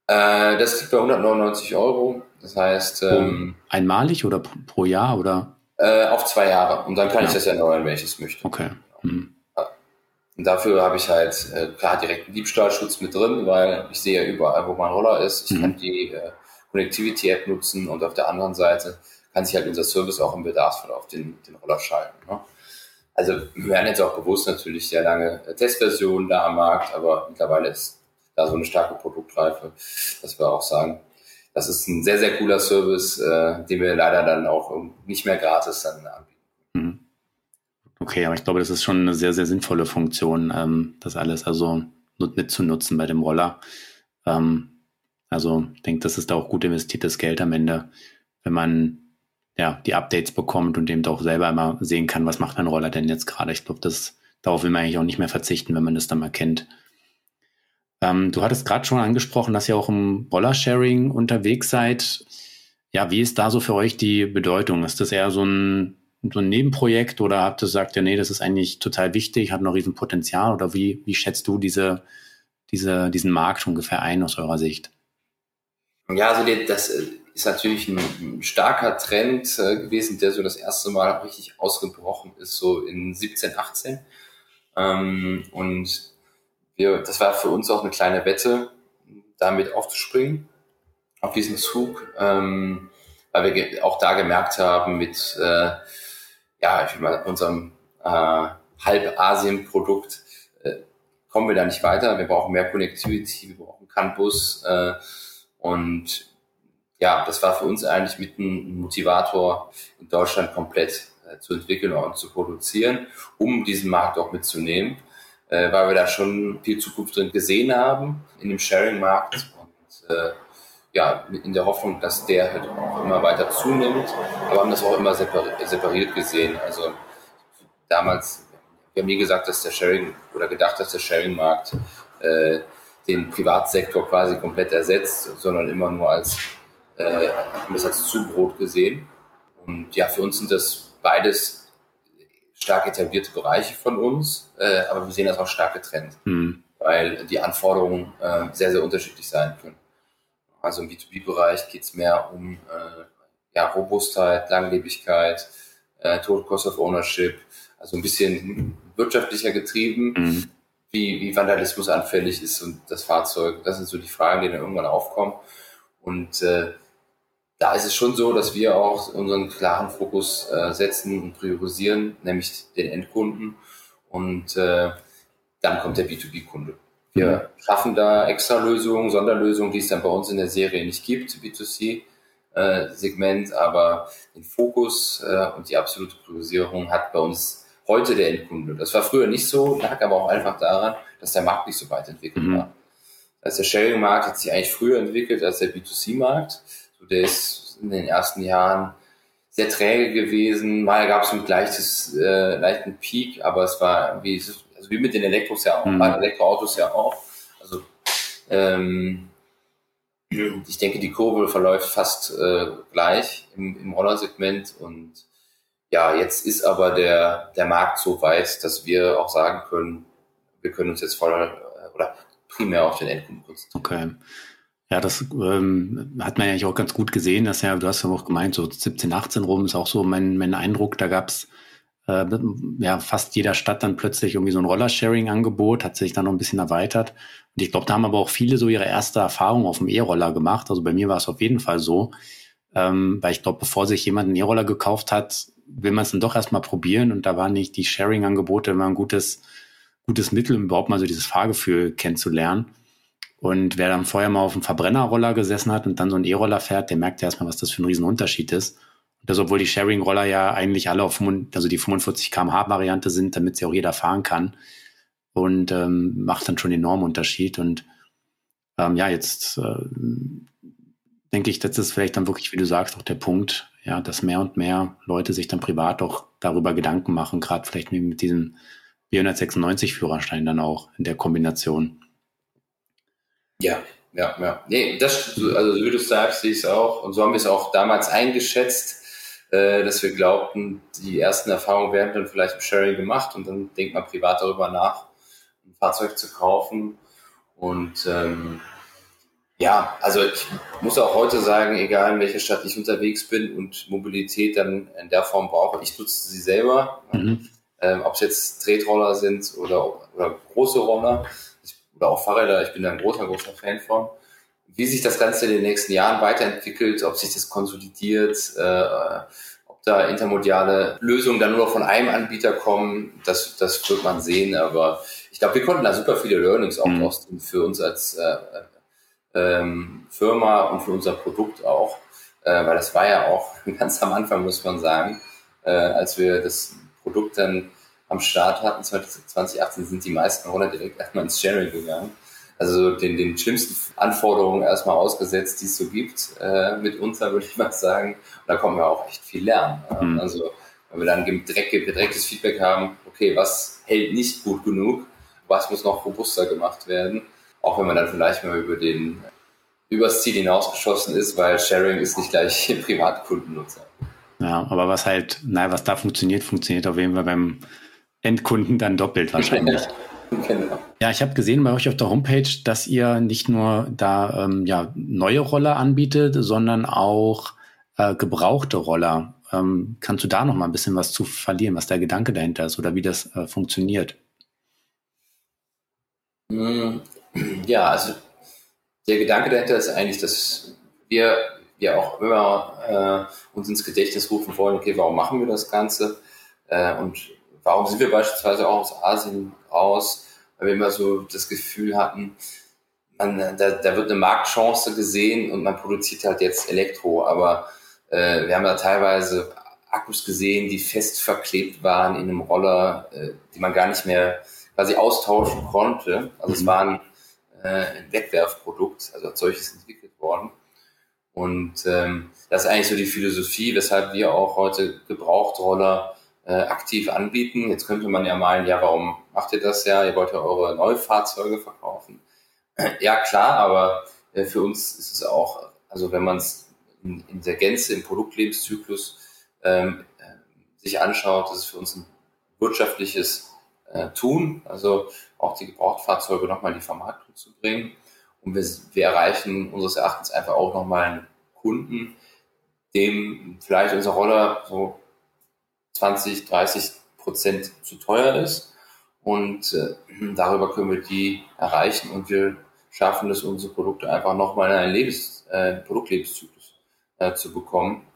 Äh, das liegt bei 199 Euro. Das heißt. Ähm, Einmalig oder pro Jahr oder? Äh, auf zwei Jahre. Und dann kann ja. ich das erneuern, wenn ich es möchte. Okay. Mhm. Und dafür habe ich halt äh, klar direkt einen Diebstahlschutz mit drin, weil ich sehe ja überall, wo mein Roller ist. Ich mhm. kann die äh, Connectivity-App nutzen und auf der anderen Seite kann sich halt unser Service auch im Bedarfsfall auf den, den Roller schalten. Ne? Also wir werden jetzt auch bewusst natürlich sehr lange Testversionen da am Markt, aber mittlerweile ist da so eine starke Produktreife, dass wir auch sagen, das ist ein sehr, sehr cooler Service, äh, den wir leider dann auch nicht mehr gratis dann anbieten. Mhm. Okay, aber ich glaube, das ist schon eine sehr, sehr sinnvolle Funktion, ähm, das alles also mitzunutzen bei dem Roller. Ähm, also ich denke, das ist da auch gut investiertes Geld am Ende, wenn man ja die Updates bekommt und eben auch selber immer sehen kann, was macht mein Roller denn jetzt gerade. Ich glaube, das darauf will man eigentlich auch nicht mehr verzichten, wenn man das dann mal kennt. Ähm, du hattest gerade schon angesprochen, dass ihr auch im Roller-Sharing unterwegs seid. Ja, wie ist da so für euch die Bedeutung? Ist das eher so ein, so ein Nebenprojekt oder habt ihr gesagt, ja, nee, das ist eigentlich total wichtig, hat noch riesen Potenzial oder wie, wie schätzt du diese, diese, diesen Markt ungefähr ein aus eurer Sicht? Ja, also das äh, ist natürlich ein, starker Trend äh, gewesen, der so das erste Mal richtig ausgebrochen ist, so in 17, 18. Ähm, und wir, das war für uns auch eine kleine Wette, damit aufzuspringen, auf diesen Zug, ähm, weil wir auch da gemerkt haben, mit äh, ja, ich mal, unserem Halb-Asien-Produkt kommen wir da nicht weiter. Wir brauchen mehr Connectivity, wir brauchen Campus äh, und ja, das war für uns eigentlich mit ein Motivator in Deutschland komplett äh, zu entwickeln und zu produzieren, um diesen Markt auch mitzunehmen äh, weil wir da schon viel Zukunft drin gesehen haben in dem Sharing-Markt und äh, ja, in der Hoffnung, dass der halt auch immer weiter zunimmt, aber haben das auch immer separiert gesehen. Also damals, wir haben nie gesagt, dass der Sharing oder gedacht, dass der Sharing-Markt äh, den Privatsektor quasi komplett ersetzt, sondern immer nur als, äh, das als Zubrot gesehen. Und ja, für uns sind das beides stark etablierte Bereiche von uns, äh, aber wir sehen das auch stark getrennt, mhm. weil die Anforderungen äh, sehr, sehr unterschiedlich sein können. Also im B2B-Bereich geht es mehr um äh, ja, Robustheit, Langlebigkeit, äh, Total Cost of Ownership, also ein bisschen wirtschaftlicher getrieben, mhm. Wie, wie Vandalismus anfällig ist und das Fahrzeug. Das sind so die Fragen, die dann irgendwann aufkommen. Und äh, da ist es schon so, dass wir auch unseren klaren Fokus äh, setzen und priorisieren, nämlich den Endkunden. Und äh, dann kommt der B2B-Kunde. Wir mhm. schaffen da extra Lösungen, Sonderlösungen, die es dann bei uns in der Serie nicht gibt, B2C-Segment, äh, aber den Fokus äh, und die absolute Priorisierung hat bei uns heute der Endkunde. Das war früher nicht so, lag aber auch einfach daran, dass der Markt nicht so weit entwickelt mhm. war. Also der Sharing-Markt hat sich eigentlich früher entwickelt als der B2C-Markt der ist in den ersten Jahren sehr träge gewesen. Mal gab es einen leichtes, äh, leichten Peak, aber es war wie, also wie mit den Elektros ja auch, mhm. Elektroautos ja auch. Also ähm, ich denke, die Kurve verläuft fast äh, gleich im, im Rollersegment und ja, jetzt ist aber der, der Markt so weit, dass wir auch sagen können, wir können uns jetzt voll äh, oder primär auf den Endkunden konzentrieren. Okay. Ja, das ähm, hat man ja auch ganz gut gesehen, dass ja, du hast ja auch gemeint, so 17, 18 rum ist auch so mein, mein Eindruck, da gab's äh, ja fast jeder Stadt dann plötzlich irgendwie so ein Rollersharing-Angebot, hat sich dann noch ein bisschen erweitert. Und ich glaube, da haben aber auch viele so ihre erste Erfahrung auf dem E-Roller gemacht. Also bei mir war es auf jeden Fall so. Ähm, weil ich glaube, bevor sich jemand einen E-Roller gekauft hat, will man es dann doch erstmal probieren. Und da waren nicht die Sharing-Angebote immer ein gutes, gutes Mittel, um überhaupt mal so dieses Fahrgefühl kennenzulernen. Und wer dann vorher mal auf einem Verbrennerroller gesessen hat und dann so einen E-Roller fährt, der merkt ja erstmal, was das für ein Riesenunterschied ist. Und das, obwohl die Sharing-Roller ja eigentlich alle auf also die 45 kmh Variante sind, damit sie auch jeder fahren kann. Und ähm, macht dann schon einen enormen Unterschied. Und ähm, ja, jetzt äh, denke ich, das ist vielleicht dann wirklich, wie du sagst, auch der Punkt, ja, dass mehr und mehr Leute sich dann privat auch darüber Gedanken machen, gerade vielleicht mit diesem B196-Führerschein dann auch in der Kombination. Ja, ja, ja. Nee, das, also wie du sagst, sehe ich es auch. Und so haben wir es auch damals eingeschätzt, äh, dass wir glaubten, die ersten Erfahrungen werden dann vielleicht im Sharing gemacht und dann denkt man privat darüber nach, ein Fahrzeug zu kaufen. Und ähm, ja, also ich muss auch heute sagen, egal in welcher Stadt ich unterwegs bin und Mobilität dann in der Form brauche, ich nutze sie selber. Mhm. Ähm, Ob es jetzt Tretroller sind oder, oder große Roller oder auch Fahrräder, ich bin da ein großer, großer Fan von. Wie sich das Ganze in den nächsten Jahren weiterentwickelt, ob sich das konsolidiert, äh, ob da intermodiale Lösungen dann nur von einem Anbieter kommen, das, das wird man sehen. Aber ich glaube, wir konnten da super viele Learnings auch mhm. für uns als äh, ähm, Firma und für unser Produkt auch. Äh, weil das war ja auch ganz am Anfang, muss man sagen, äh, als wir das Produkt dann am Start hatten, 2018 sind die meisten Roller direkt erstmal ins Sharing gegangen. Also den, den schlimmsten Anforderungen erstmal ausgesetzt, die es so gibt, äh, mitunter würde ich mal sagen. Und da kommen wir auch echt viel lernen. Mhm. Also wenn wir dann direkt, direktes Feedback haben, okay, was hält nicht gut genug, was muss noch robuster gemacht werden, auch wenn man dann vielleicht mal über den übers Ziel hinausgeschossen ist, weil Sharing ist nicht gleich Privatkundennutzer. Ja, aber was halt, naja, was da funktioniert, funktioniert auf jeden Fall beim Endkunden dann doppelt wahrscheinlich. genau. Ja, ich habe gesehen bei euch auf der Homepage, dass ihr nicht nur da ähm, ja, neue Roller anbietet, sondern auch äh, gebrauchte Roller. Ähm, kannst du da noch mal ein bisschen was zu verlieren, was der Gedanke dahinter ist oder wie das äh, funktioniert? Ja, also der Gedanke dahinter ist eigentlich, dass wir ja auch immer äh, uns ins Gedächtnis rufen wollen, okay, warum machen wir das Ganze? Äh, und warum sind wir beispielsweise auch aus Asien raus? Weil wir immer so das Gefühl hatten, man, da, da wird eine Marktchance gesehen und man produziert halt jetzt Elektro, aber äh, wir haben da teilweise Akkus gesehen, die fest verklebt waren in einem Roller, äh, die man gar nicht mehr quasi austauschen konnte. Also mhm. es waren äh, ein Wegwerfprodukt, also als solches entwickelt worden. Und ähm, das ist eigentlich so die Philosophie, weshalb wir auch heute Gebrauchtroller äh, aktiv anbieten. Jetzt könnte man ja meinen, ja, warum macht ihr das ja? Ihr wollt ja eure Neufahrzeuge verkaufen. Ja, klar, aber äh, für uns ist es auch, also wenn man es in, in, der Gänze im Produktlebenszyklus ähm, äh, sich anschaut, ist für uns ein wirtschaftliches äh, tun, also auch die Gebrauchtfahrzeuge nochmal in die Vermarktung zu bringen. Und wir, wir erreichen unseres Erachtens einfach auch nochmal einen Kunden, dem vielleicht unser Roller so 20, 30 Prozent zu teuer ist. Und äh, darüber können wir die erreichen und wir schaffen es, unsere Produkte einfach nochmal in einen Lebens, äh, Produktlebenszyklus äh, zu bekommen.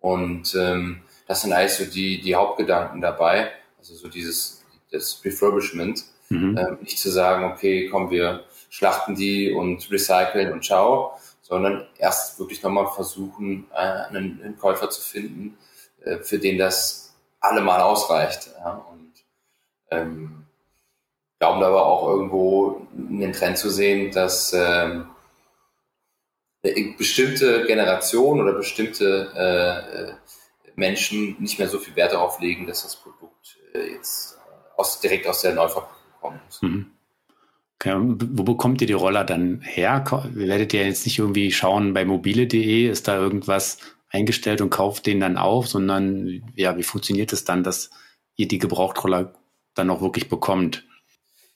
Und ähm, das sind eigentlich so die, die Hauptgedanken dabei. Also so dieses das Refurbishment. Mhm. Ähm, nicht zu sagen, okay, komm, wir schlachten die und recyceln und ciao, sondern erst wirklich nochmal versuchen, äh, einen, einen, Käufer zu finden, äh, für den das allemal ausreicht. Ja? Und ähm, glauben aber auch irgendwo den Trend zu sehen, dass ähm, bestimmte Generationen oder bestimmte äh, äh, Menschen nicht mehr so viel Wert darauf legen, dass das Produkt äh, jetzt aus, direkt aus der Neuverpackung kommen muss. Mhm. Okay, wo bekommt ihr die Roller dann her? Werdet ihr jetzt nicht irgendwie schauen bei mobile.de, ist da irgendwas eingestellt und kauft den dann auf, sondern ja, wie funktioniert es dann, dass ihr die Gebrauchtroller dann auch wirklich bekommt?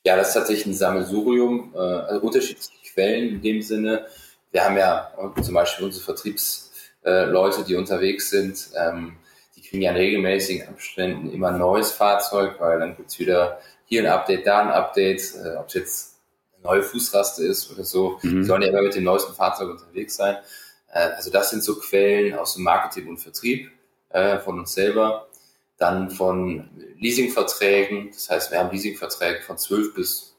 Ja, das ist tatsächlich ein Sammelsurium, äh, also unterschiedliche Quellen in dem Sinne. Wir haben ja zum Beispiel unsere Vertriebsleute, die unterwegs sind, ähm, die kriegen ja in regelmäßigen Abständen immer ein neues Fahrzeug, weil dann gibt's wieder hier ein Update, da ein Update, äh, ob es jetzt eine neue Fußraste ist oder so. Mhm. Die sollen ja immer mit dem neuesten Fahrzeug unterwegs sein. Äh, also das sind so Quellen aus dem Marketing und Vertrieb äh, von uns selber. Dann von Leasingverträgen. Das heißt, wir haben Leasingverträge von 12 bis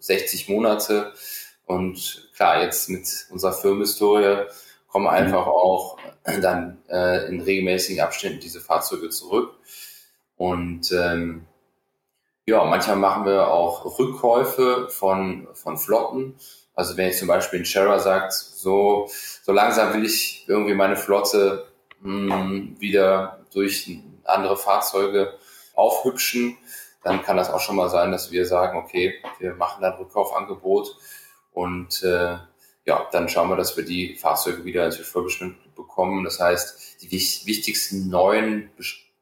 60 äh, Monate. Und klar, jetzt mit unserer Firmenhistorie kommen einfach auch dann äh, in regelmäßigen Abständen diese Fahrzeuge zurück. Und ähm, ja, manchmal machen wir auch Rückkäufe von, von Flotten. Also wenn jetzt zum Beispiel ein Sharer sagt, so, so langsam will ich irgendwie meine Flotte mh, hm, wieder durch andere Fahrzeuge aufhübschen, dann kann das auch schon mal sein, dass wir sagen, okay, wir machen dann Rückkaufangebot und äh, ja, dann schauen wir, dass wir die Fahrzeuge wieder ins Refurbishment bekommen. Das heißt, die wichtigsten neuen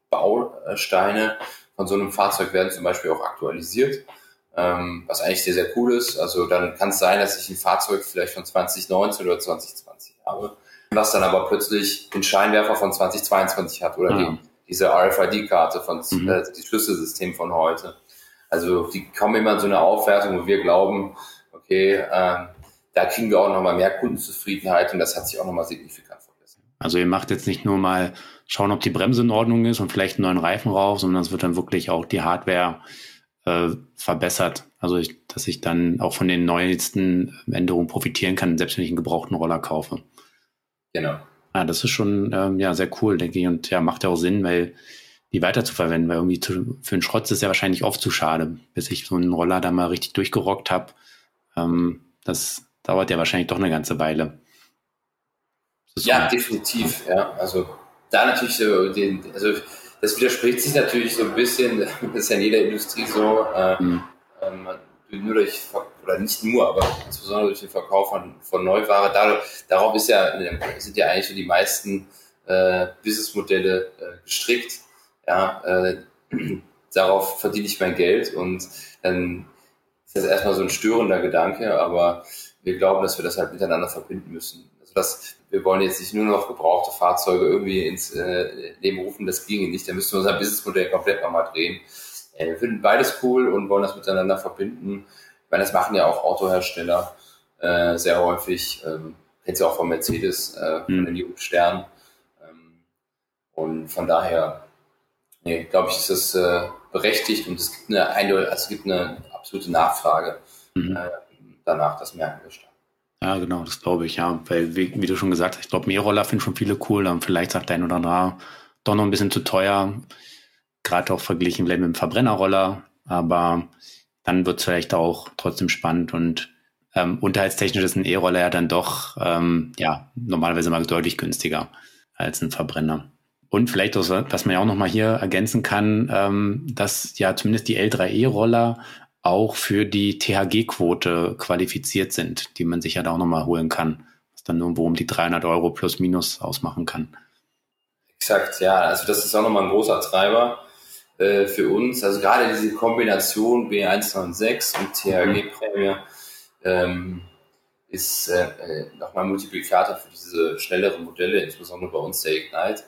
Bausteine von so einem Fahrzeug werden zum Beispiel auch aktualisiert, ähm, was eigentlich sehr, sehr cool ist. Also dann kann es sein, dass ich ein Fahrzeug vielleicht von 2019 oder 2020 habe, was dann aber plötzlich den Scheinwerfer von 2022 hat oder ja. die, diese RFID-Karte von mhm. äh, die Schlüsselsystem von heute. Also die kommen immer in so eine Aufwertung, wo wir glauben, okay, äh, da kriegen wir auch nochmal mehr Kundenzufriedenheit und das hat sich auch nochmal signifikant. Also ihr macht jetzt nicht nur mal schauen, ob die Bremse in Ordnung ist und vielleicht einen neuen Reifen rauf, sondern es wird dann wirklich auch die Hardware äh, verbessert. Also ich, dass ich dann auch von den neuesten Änderungen profitieren kann, selbst wenn ich einen gebrauchten Roller kaufe. Genau. Ja, das ist schon ähm, ja sehr cool, denke ich. Und ja, macht ja auch Sinn, weil die weiterzuverwenden, weil irgendwie zu, für einen Schrott ist es ja wahrscheinlich oft zu schade, bis ich so einen Roller da mal richtig durchgerockt habe. Ähm, das dauert ja wahrscheinlich doch eine ganze Weile. Ja, definitiv. Ja, also da natürlich so den, also das widerspricht sich natürlich so ein bisschen, das ist ja in jeder Industrie so, äh, mhm. ähm, nur durch, oder nicht nur, aber insbesondere durch den Verkauf von, von Neuware, dadurch, darauf ist ja, sind ja eigentlich so die meisten äh, Businessmodelle äh, gestrickt. Ja, äh, darauf verdiene ich mein Geld und dann ist das erstmal so ein störender Gedanke, aber wir glauben, dass wir das halt miteinander verbinden müssen. Also das, wir wollen jetzt nicht nur noch gebrauchte Fahrzeuge irgendwie ins äh, Leben rufen, das ginge nicht. Da müssen wir unser Businessmodell komplett nochmal drehen. Äh, wir finden beides cool und wollen das miteinander verbinden. Weil das machen ja auch Autohersteller äh, sehr häufig. Ähm, kennst du auch von Mercedes, äh, von mhm. den jungen Sternen. Ähm, und von daher, nee, glaube ich, ist das äh, berechtigt und es gibt eine, eine, also es gibt eine absolute Nachfrage mhm. äh, danach, das merken wir stark. Ja, genau, das glaube ich, ja. Weil, wie, wie, du schon gesagt hast, ich glaube, Mehrroller finden schon viele cool. Dann vielleicht sagt der ein oder andere, doch noch ein bisschen zu teuer. Gerade auch verglichen mit dem Verbrennerroller. Aber dann wird es vielleicht auch trotzdem spannend und ähm, unterhaltstechnisch ist ein E-Roller ja dann doch ähm, ja normalerweise mal deutlich günstiger als ein Verbrenner. Und vielleicht, auch, was man ja auch nochmal hier ergänzen kann, ähm, dass ja zumindest die L3E-Roller auch für die THG-Quote qualifiziert sind, die man sich ja da auch nochmal holen kann, was dann irgendwo um die 300 Euro plus minus ausmachen kann. Exakt, ja, also das ist auch nochmal ein großer Treiber äh, für uns. Also gerade diese Kombination B196 und THG-Prämie mhm. ähm, ist äh, äh nochmal ein Multiplikator für diese schnelleren Modelle, insbesondere bei uns der Ignite.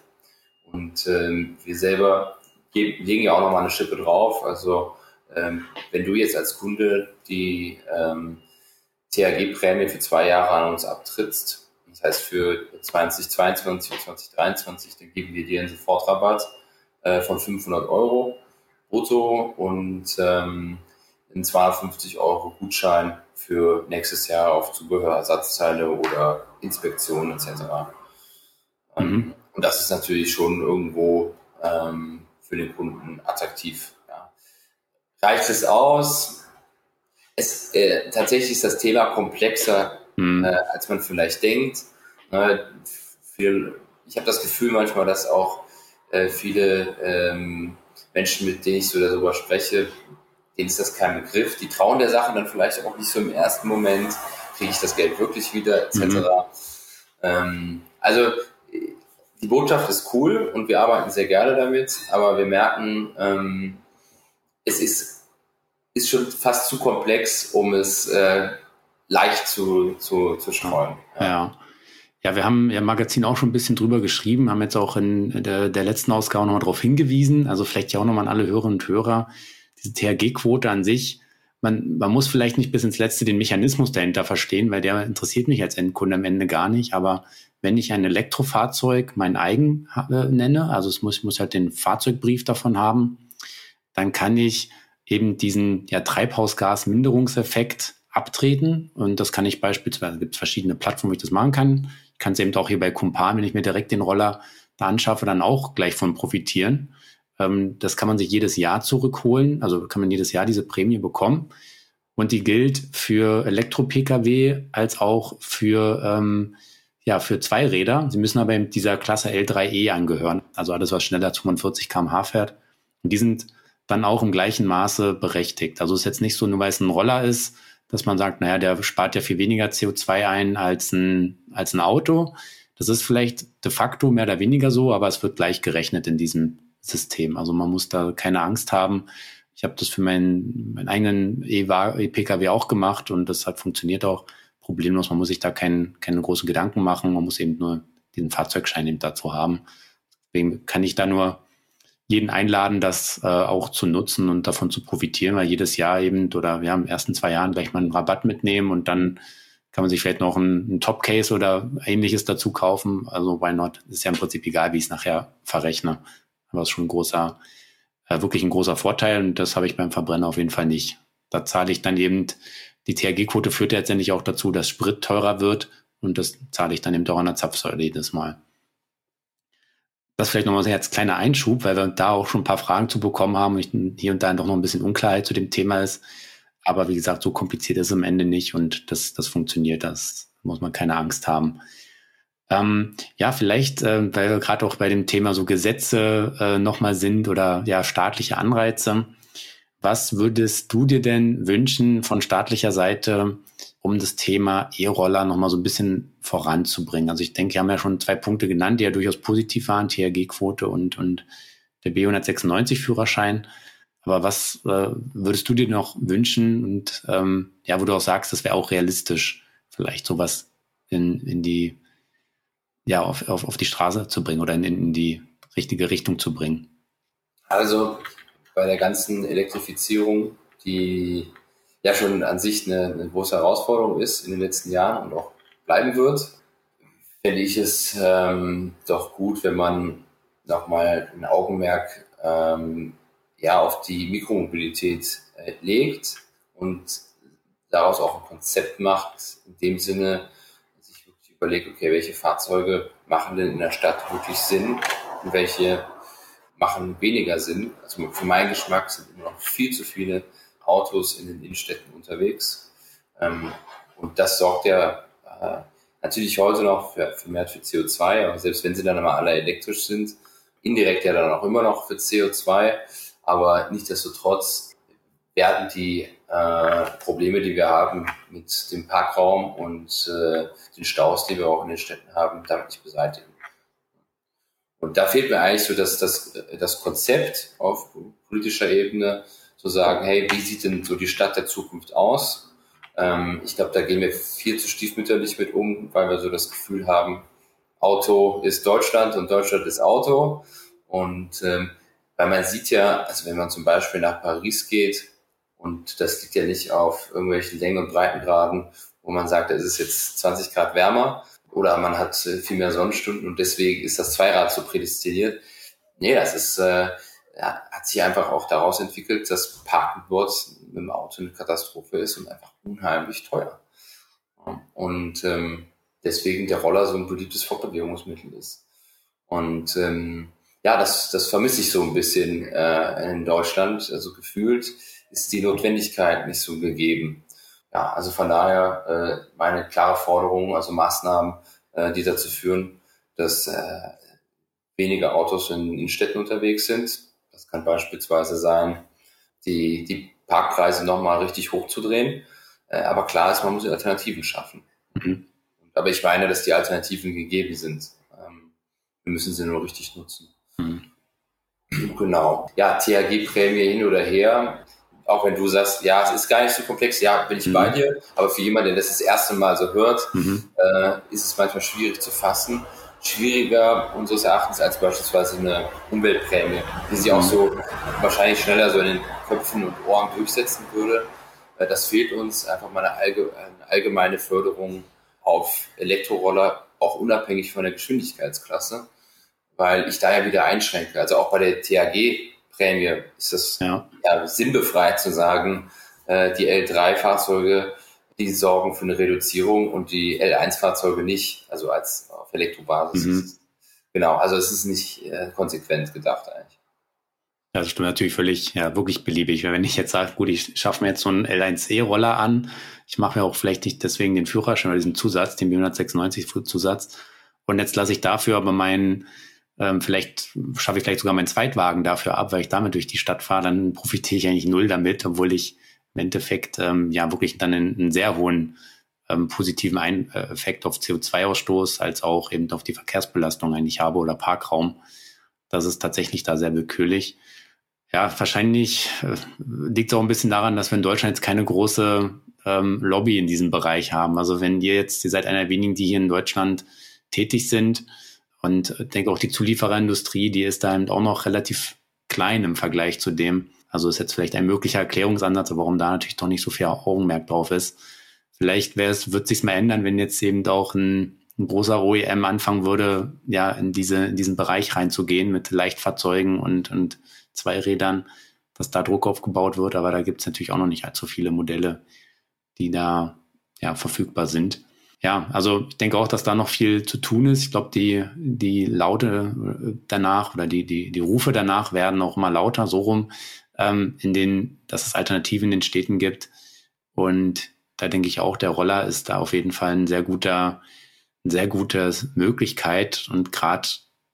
Und ähm, wir selber geben, legen ja auch nochmal eine Schippe drauf. Also ähm, wenn du jetzt als Kunde die ähm, THG-Prämie für zwei Jahre an uns abtrittst, das heißt für 2022 und 2023, dann geben wir dir einen Sofortrabatt äh, von 500 Euro brutto und ähm, einen 250 Euro Gutschein für nächstes Jahr auf Zubehör, Ersatzteile oder Inspektionen etc. Mhm. Und das ist natürlich schon irgendwo ähm, für den Kunden attraktiv. Reicht es aus? Es, äh, tatsächlich ist das Thema komplexer, mhm. äh, als man vielleicht denkt. Äh, viel, ich habe das Gefühl manchmal, dass auch äh, viele ähm, Menschen, mit denen ich so darüber spreche, denen ist das kein Begriff. Die trauen der Sache dann vielleicht auch nicht so im ersten Moment, kriege ich das Geld wirklich wieder, etc. Mhm. Ähm, also die Botschaft ist cool und wir arbeiten sehr gerne damit, aber wir merken, ähm, es ist, ist schon fast zu komplex, um es äh, leicht zu, zu, zu streuen. Ja. ja. Ja, wir haben ja im Magazin auch schon ein bisschen drüber geschrieben, haben jetzt auch in der, der letzten Ausgabe nochmal darauf hingewiesen, also vielleicht ja auch nochmal an alle Hörerinnen und Hörer, diese THG-Quote an sich, man, man muss vielleicht nicht bis ins Letzte den Mechanismus dahinter verstehen, weil der interessiert mich als Endkunde am Ende gar nicht, aber wenn ich ein Elektrofahrzeug mein eigen äh, nenne, also es muss, ich muss halt den Fahrzeugbrief davon haben, dann kann ich eben diesen ja, Treibhausgasminderungseffekt abtreten. Und das kann ich beispielsweise, gibt es verschiedene Plattformen, wo ich das machen kann kann es eben auch hier bei Kumpan, wenn ich mir direkt den Roller da anschaffe, dann auch gleich von profitieren. Ähm, das kann man sich jedes Jahr zurückholen, also kann man jedes Jahr diese Prämie bekommen. Und die gilt für Elektro-Pkw als auch für, ähm, ja, für Zweiräder. Sie müssen aber in dieser Klasse L3E angehören, also alles, was schneller als 45 km/h fährt. Und die sind dann auch im gleichen Maße berechtigt. Also es ist jetzt nicht so, nur weil es ein Roller ist, dass man sagt, naja, der spart ja viel weniger CO2 ein als ein, als ein Auto. Das ist vielleicht de facto mehr oder weniger so, aber es wird gleich gerechnet in diesem System. Also man muss da keine Angst haben. Ich habe das für meinen, meinen eigenen E-Pkw auch gemacht und das hat funktioniert auch problemlos. Man muss sich da kein, keine großen Gedanken machen. Man muss eben nur diesen Fahrzeugschein eben dazu haben. Deswegen kann ich da nur jeden einladen, das äh, auch zu nutzen und davon zu profitieren, weil jedes Jahr eben oder wir haben in den ersten zwei Jahren gleich mal einen Rabatt mitnehmen und dann kann man sich vielleicht noch einen, Top-Case oder ähnliches dazu kaufen. Also why not? Ist ja im Prinzip egal, wie ich es nachher verrechne. Aber es ist schon ein großer, äh, wirklich ein großer Vorteil und das habe ich beim Verbrenner auf jeden Fall nicht. Da zahle ich dann eben, die THG-Quote führt ja letztendlich auch dazu, dass Sprit teurer wird und das zahle ich dann eben auch an der Zapfsäule jedes Mal. Das vielleicht nochmal als kleiner Einschub, weil wir da auch schon ein paar Fragen zu bekommen haben und hier und da doch noch ein bisschen Unklarheit zu dem Thema ist. Aber wie gesagt, so kompliziert ist es am Ende nicht und das, das funktioniert, das muss man keine Angst haben. Ähm, ja, vielleicht, äh, weil wir gerade auch bei dem Thema so Gesetze äh, nochmal sind oder ja, staatliche Anreize. Was würdest du dir denn wünschen von staatlicher Seite, um das Thema E-Roller nochmal so ein bisschen voranzubringen? Also ich denke, wir haben ja schon zwei Punkte genannt, die ja durchaus positiv waren, THG-Quote und, und der B196-Führerschein. Aber was äh, würdest du dir noch wünschen und ähm, ja, wo du auch sagst, das wäre auch realistisch, vielleicht sowas in, in die, ja, auf, auf, auf die Straße zu bringen oder in, in die richtige Richtung zu bringen? Also bei der ganzen Elektrifizierung, die ja schon an sich eine, eine große Herausforderung ist in den letzten Jahren und auch bleiben wird, finde ich es ähm, doch gut, wenn man nochmal ein Augenmerk ähm, ja, auf die Mikromobilität äh, legt und daraus auch ein Konzept macht, in dem Sinne, sich wirklich überlegt, okay, welche Fahrzeuge machen denn in der Stadt wirklich Sinn und welche machen weniger Sinn. Also für meinen Geschmack sind immer noch viel zu viele Autos in den Innenstädten unterwegs. Ähm, und das sorgt ja äh, natürlich heute noch für, vermehrt für CO2, aber selbst wenn sie dann mal alle elektrisch sind, indirekt ja dann auch immer noch für CO2. Aber nichtsdestotrotz werden die äh, Probleme, die wir haben mit dem Parkraum und äh, den Staus, die wir auch in den Städten haben, damit nicht beseitigen. Und da fehlt mir eigentlich so dass das, das Konzept auf politischer Ebene, zu sagen, hey, wie sieht denn so die Stadt der Zukunft aus? Ähm, ich glaube, da gehen wir viel zu stiefmütterlich mit um, weil wir so das Gefühl haben, Auto ist Deutschland und Deutschland ist Auto. Und ähm, weil man sieht ja, also wenn man zum Beispiel nach Paris geht, und das liegt ja nicht auf irgendwelchen Längen- und Breitengraden, wo man sagt, es ist jetzt 20 Grad wärmer, oder man hat äh, viel mehr Sonnenstunden und deswegen ist das Zweirad so prädestiniert. Nee, das ist, äh, ja, hat sich einfach auch daraus entwickelt, dass Parken dort mit dem Auto eine Katastrophe ist und einfach unheimlich teuer. Und ähm, deswegen der Roller so ein beliebtes Fortbewegungsmittel ist. Und ähm, ja, das, das vermisse ich so ein bisschen äh, in Deutschland. Also gefühlt ist die Notwendigkeit nicht so gegeben ja, also von daher äh, meine klare Forderung, also Maßnahmen, äh, die dazu führen, dass äh, weniger Autos in, in Städten unterwegs sind. Das kann beispielsweise sein, die, die Parkpreise nochmal richtig hochzudrehen. Äh, aber klar ist, man muss Alternativen schaffen. Mhm. Aber ich meine, dass die Alternativen gegeben sind. Ähm, wir müssen sie nur richtig nutzen. Mhm. Genau. Ja, THG-Prämie hin oder her auch wenn du sagst, ja, es ist gar nicht so komplex, ja, bin ich mhm. bei dir, aber für jemanden, der das das erste Mal so hört, mhm. äh, ist es manchmal schwierig zu fassen. Schwieriger unseres Erachtens als beispielsweise eine Umweltprämie, die sich auch so wahrscheinlich schneller so in den Köpfen und Ohren durchsetzen würde. Äh, das fehlt uns einfach mal eine, allge eine allgemeine Förderung auf Elektroroller, auch unabhängig von der Geschwindigkeitsklasse, weil ich da ja wieder einschränke. Also auch bei der THG Prämie ist es ja. ja sinnbefreit zu sagen, äh, die L3-Fahrzeuge, die sorgen für eine Reduzierung und die L1-Fahrzeuge nicht, also als Elektrobasis. Mhm. Genau, also es ist nicht äh, konsequent gedacht eigentlich. Ja, das stimmt natürlich völlig, ja, wirklich beliebig. Wenn ich jetzt sage, gut, ich schaffe mir jetzt so einen L1E-Roller an, ich mache mir auch vielleicht nicht deswegen den Führerschein oder diesen Zusatz, den B196-Zusatz, und jetzt lasse ich dafür aber meinen ähm, vielleicht schaffe ich vielleicht sogar meinen Zweitwagen dafür ab, weil ich damit durch die Stadt fahre, dann profitiere ich eigentlich null damit, obwohl ich im Endeffekt ähm, ja wirklich dann einen, einen sehr hohen ähm, positiven Ein äh, Effekt auf CO2-Ausstoß als auch eben auf die Verkehrsbelastung eigentlich habe oder Parkraum. Das ist tatsächlich da sehr willkürlich. Ja, wahrscheinlich äh, liegt es auch ein bisschen daran, dass wir in Deutschland jetzt keine große ähm, Lobby in diesem Bereich haben. Also wenn ihr jetzt, ihr seid einer der wenigen, die hier in Deutschland tätig sind, und ich denke auch die Zuliefererindustrie, die ist da eben auch noch relativ klein im Vergleich zu dem. Also ist jetzt vielleicht ein möglicher Erklärungsansatz, warum da natürlich doch nicht so viel Augenmerk drauf ist. Vielleicht wäre es, wird sich mal ändern, wenn jetzt eben auch ein, ein großer OEM anfangen würde, ja, in diese, in diesen Bereich reinzugehen mit Leichtfahrzeugen und, und Zweirädern, dass da Druck aufgebaut wird. Aber da gibt es natürlich auch noch nicht allzu viele Modelle, die da ja verfügbar sind. ja, also ich denke auch, dass da noch viel zu tun ist. Ich glaube, die, die Laute danach oder die, die, die Rufe danach werden auch immer lauter, so rum, ähm, in den, dass es Alternativen in den Städten gibt. Und da denke ich auch, der Roller ist da auf jeden Fall ein sehr guter, eine sehr gute Möglichkeit. Und gerade,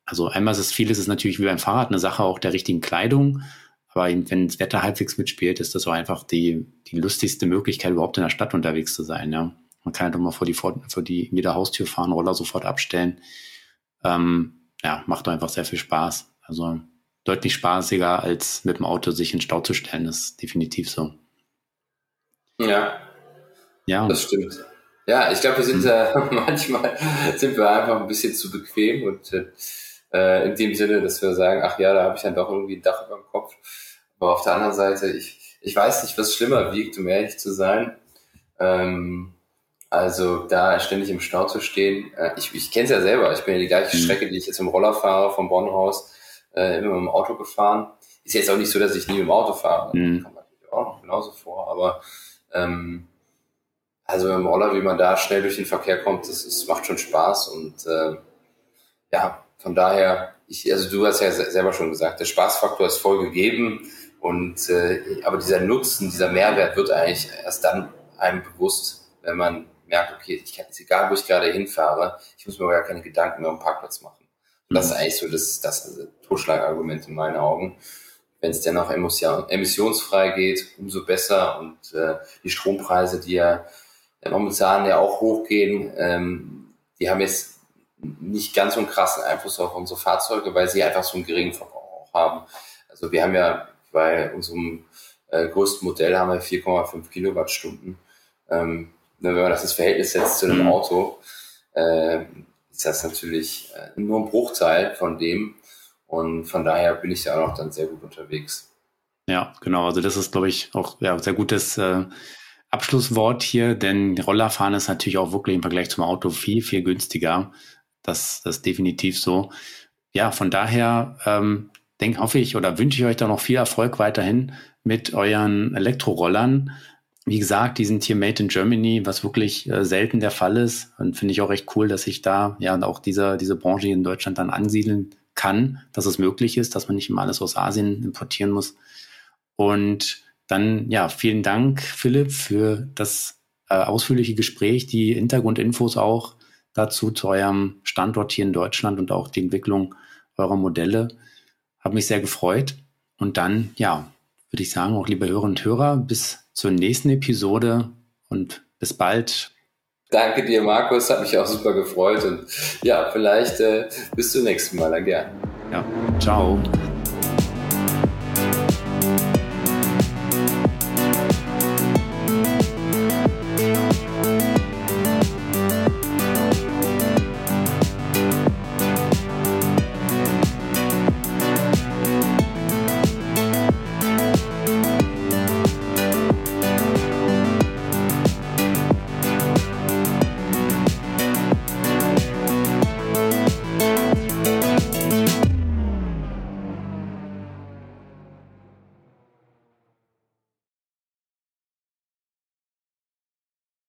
also einmal ist es vieles ist natürlich wie beim Fahrrad eine Sache auch der richtigen Kleidung. Aber wenn das Wetter halbwegs mitspielt, ist das so einfach die, die lustigste Möglichkeit, überhaupt in der Stadt unterwegs zu sein. Ja. Man kann halt immer vor die, vor, die jeder Haustür fahren, Roller sofort abstellen. Ähm, ja, macht einfach sehr viel Spaß. Also deutlich spaßiger, als mit dem Auto sich in Stau zu stellen, ist definitiv so. Ja. Ja. Das stimmt. Ja, ich glaube, wir sind äh, manchmal sind wir einfach ein bisschen zu bequem und äh, in dem Sinne, dass wir sagen, ach ja, da habe ich dann doch irgendwie ein Dach über dem Kopf. Aber auf der anderen Seite, ich, ich weiß nicht, was schlimmer wiegt, um ehrlich zu sein. Ähm, also da ständig im Stau zu stehen, äh, ich, ich kenne es ja selber, ich bin ja die gleiche mhm. Strecke, die ich jetzt im Roller fahre, vom Bonn raus, äh, immer mit dem Auto gefahren. Ist jetzt auch nicht so, dass ich nie mit dem Auto fahre. Mhm. Kann man natürlich auch noch genauso vor, aber ähm, also mit dem Roller, wie man da schnell durch den Verkehr kommt, das, das macht schon Spaß und äh, ja, von daher, ich, also du hast ja selber schon gesagt, der Spaßfaktor ist voll gegeben und äh, aber dieser Nutzen, dieser Mehrwert wird eigentlich erst dann einem bewusst, wenn man merkt, okay, ich kann jetzt egal, wo ich gerade hinfahre, ich muss mir aber gar keine Gedanken mehr um Parkplatz machen. Und das ist mhm. eigentlich so das, das Totschlagargument in meinen Augen. Wenn es dennoch emissionsfrei geht, umso besser. Und äh, die Strompreise, die ja momentan ja auch hochgehen, ähm, die haben jetzt nicht ganz so einen krassen Einfluss auf unsere Fahrzeuge, weil sie einfach so einen geringen Verbrauch haben. Also wir haben ja bei unserem äh, größten Modell haben wir 4,5 Kilowattstunden. Ähm, Ne, wenn man das ins Verhältnis setzt zu einem mhm. Auto, äh, ist das natürlich äh, nur ein Bruchteil von dem. Und von daher bin ich ja auch noch dann sehr gut unterwegs. Ja, genau. Also das ist, glaube ich, auch ja, sehr gutes äh, Abschlusswort hier, denn Rollerfahren ist natürlich auch wirklich im Vergleich zum Auto viel, viel günstiger. Das, das ist definitiv so. Ja, von daher ähm, denk, hoffe ich oder wünsche ich euch da noch viel Erfolg weiterhin mit euren Elektrorollern. Wie gesagt, die sind hier made in Germany, was wirklich äh, selten der Fall ist. Und finde ich auch recht cool, dass ich da ja auch diese, diese Branche hier in Deutschland dann ansiedeln kann, dass es möglich ist, dass man nicht immer alles aus Asien importieren muss. Und dann, ja, vielen Dank, Philipp, für das äh, ausführliche Gespräch, die Hintergrundinfos auch dazu zu eurem Standort hier in Deutschland und auch die Entwicklung eurer Modelle. Hat mich sehr gefreut. Und dann, ja, würde ich sagen, auch liebe Hörerinnen und Hörer, bis zur nächsten Episode und bis bald. Danke dir, Markus. Hat mich auch super gefreut. Und ja, vielleicht äh, bis zum nächsten Mal. Dann gern. Ja, ciao.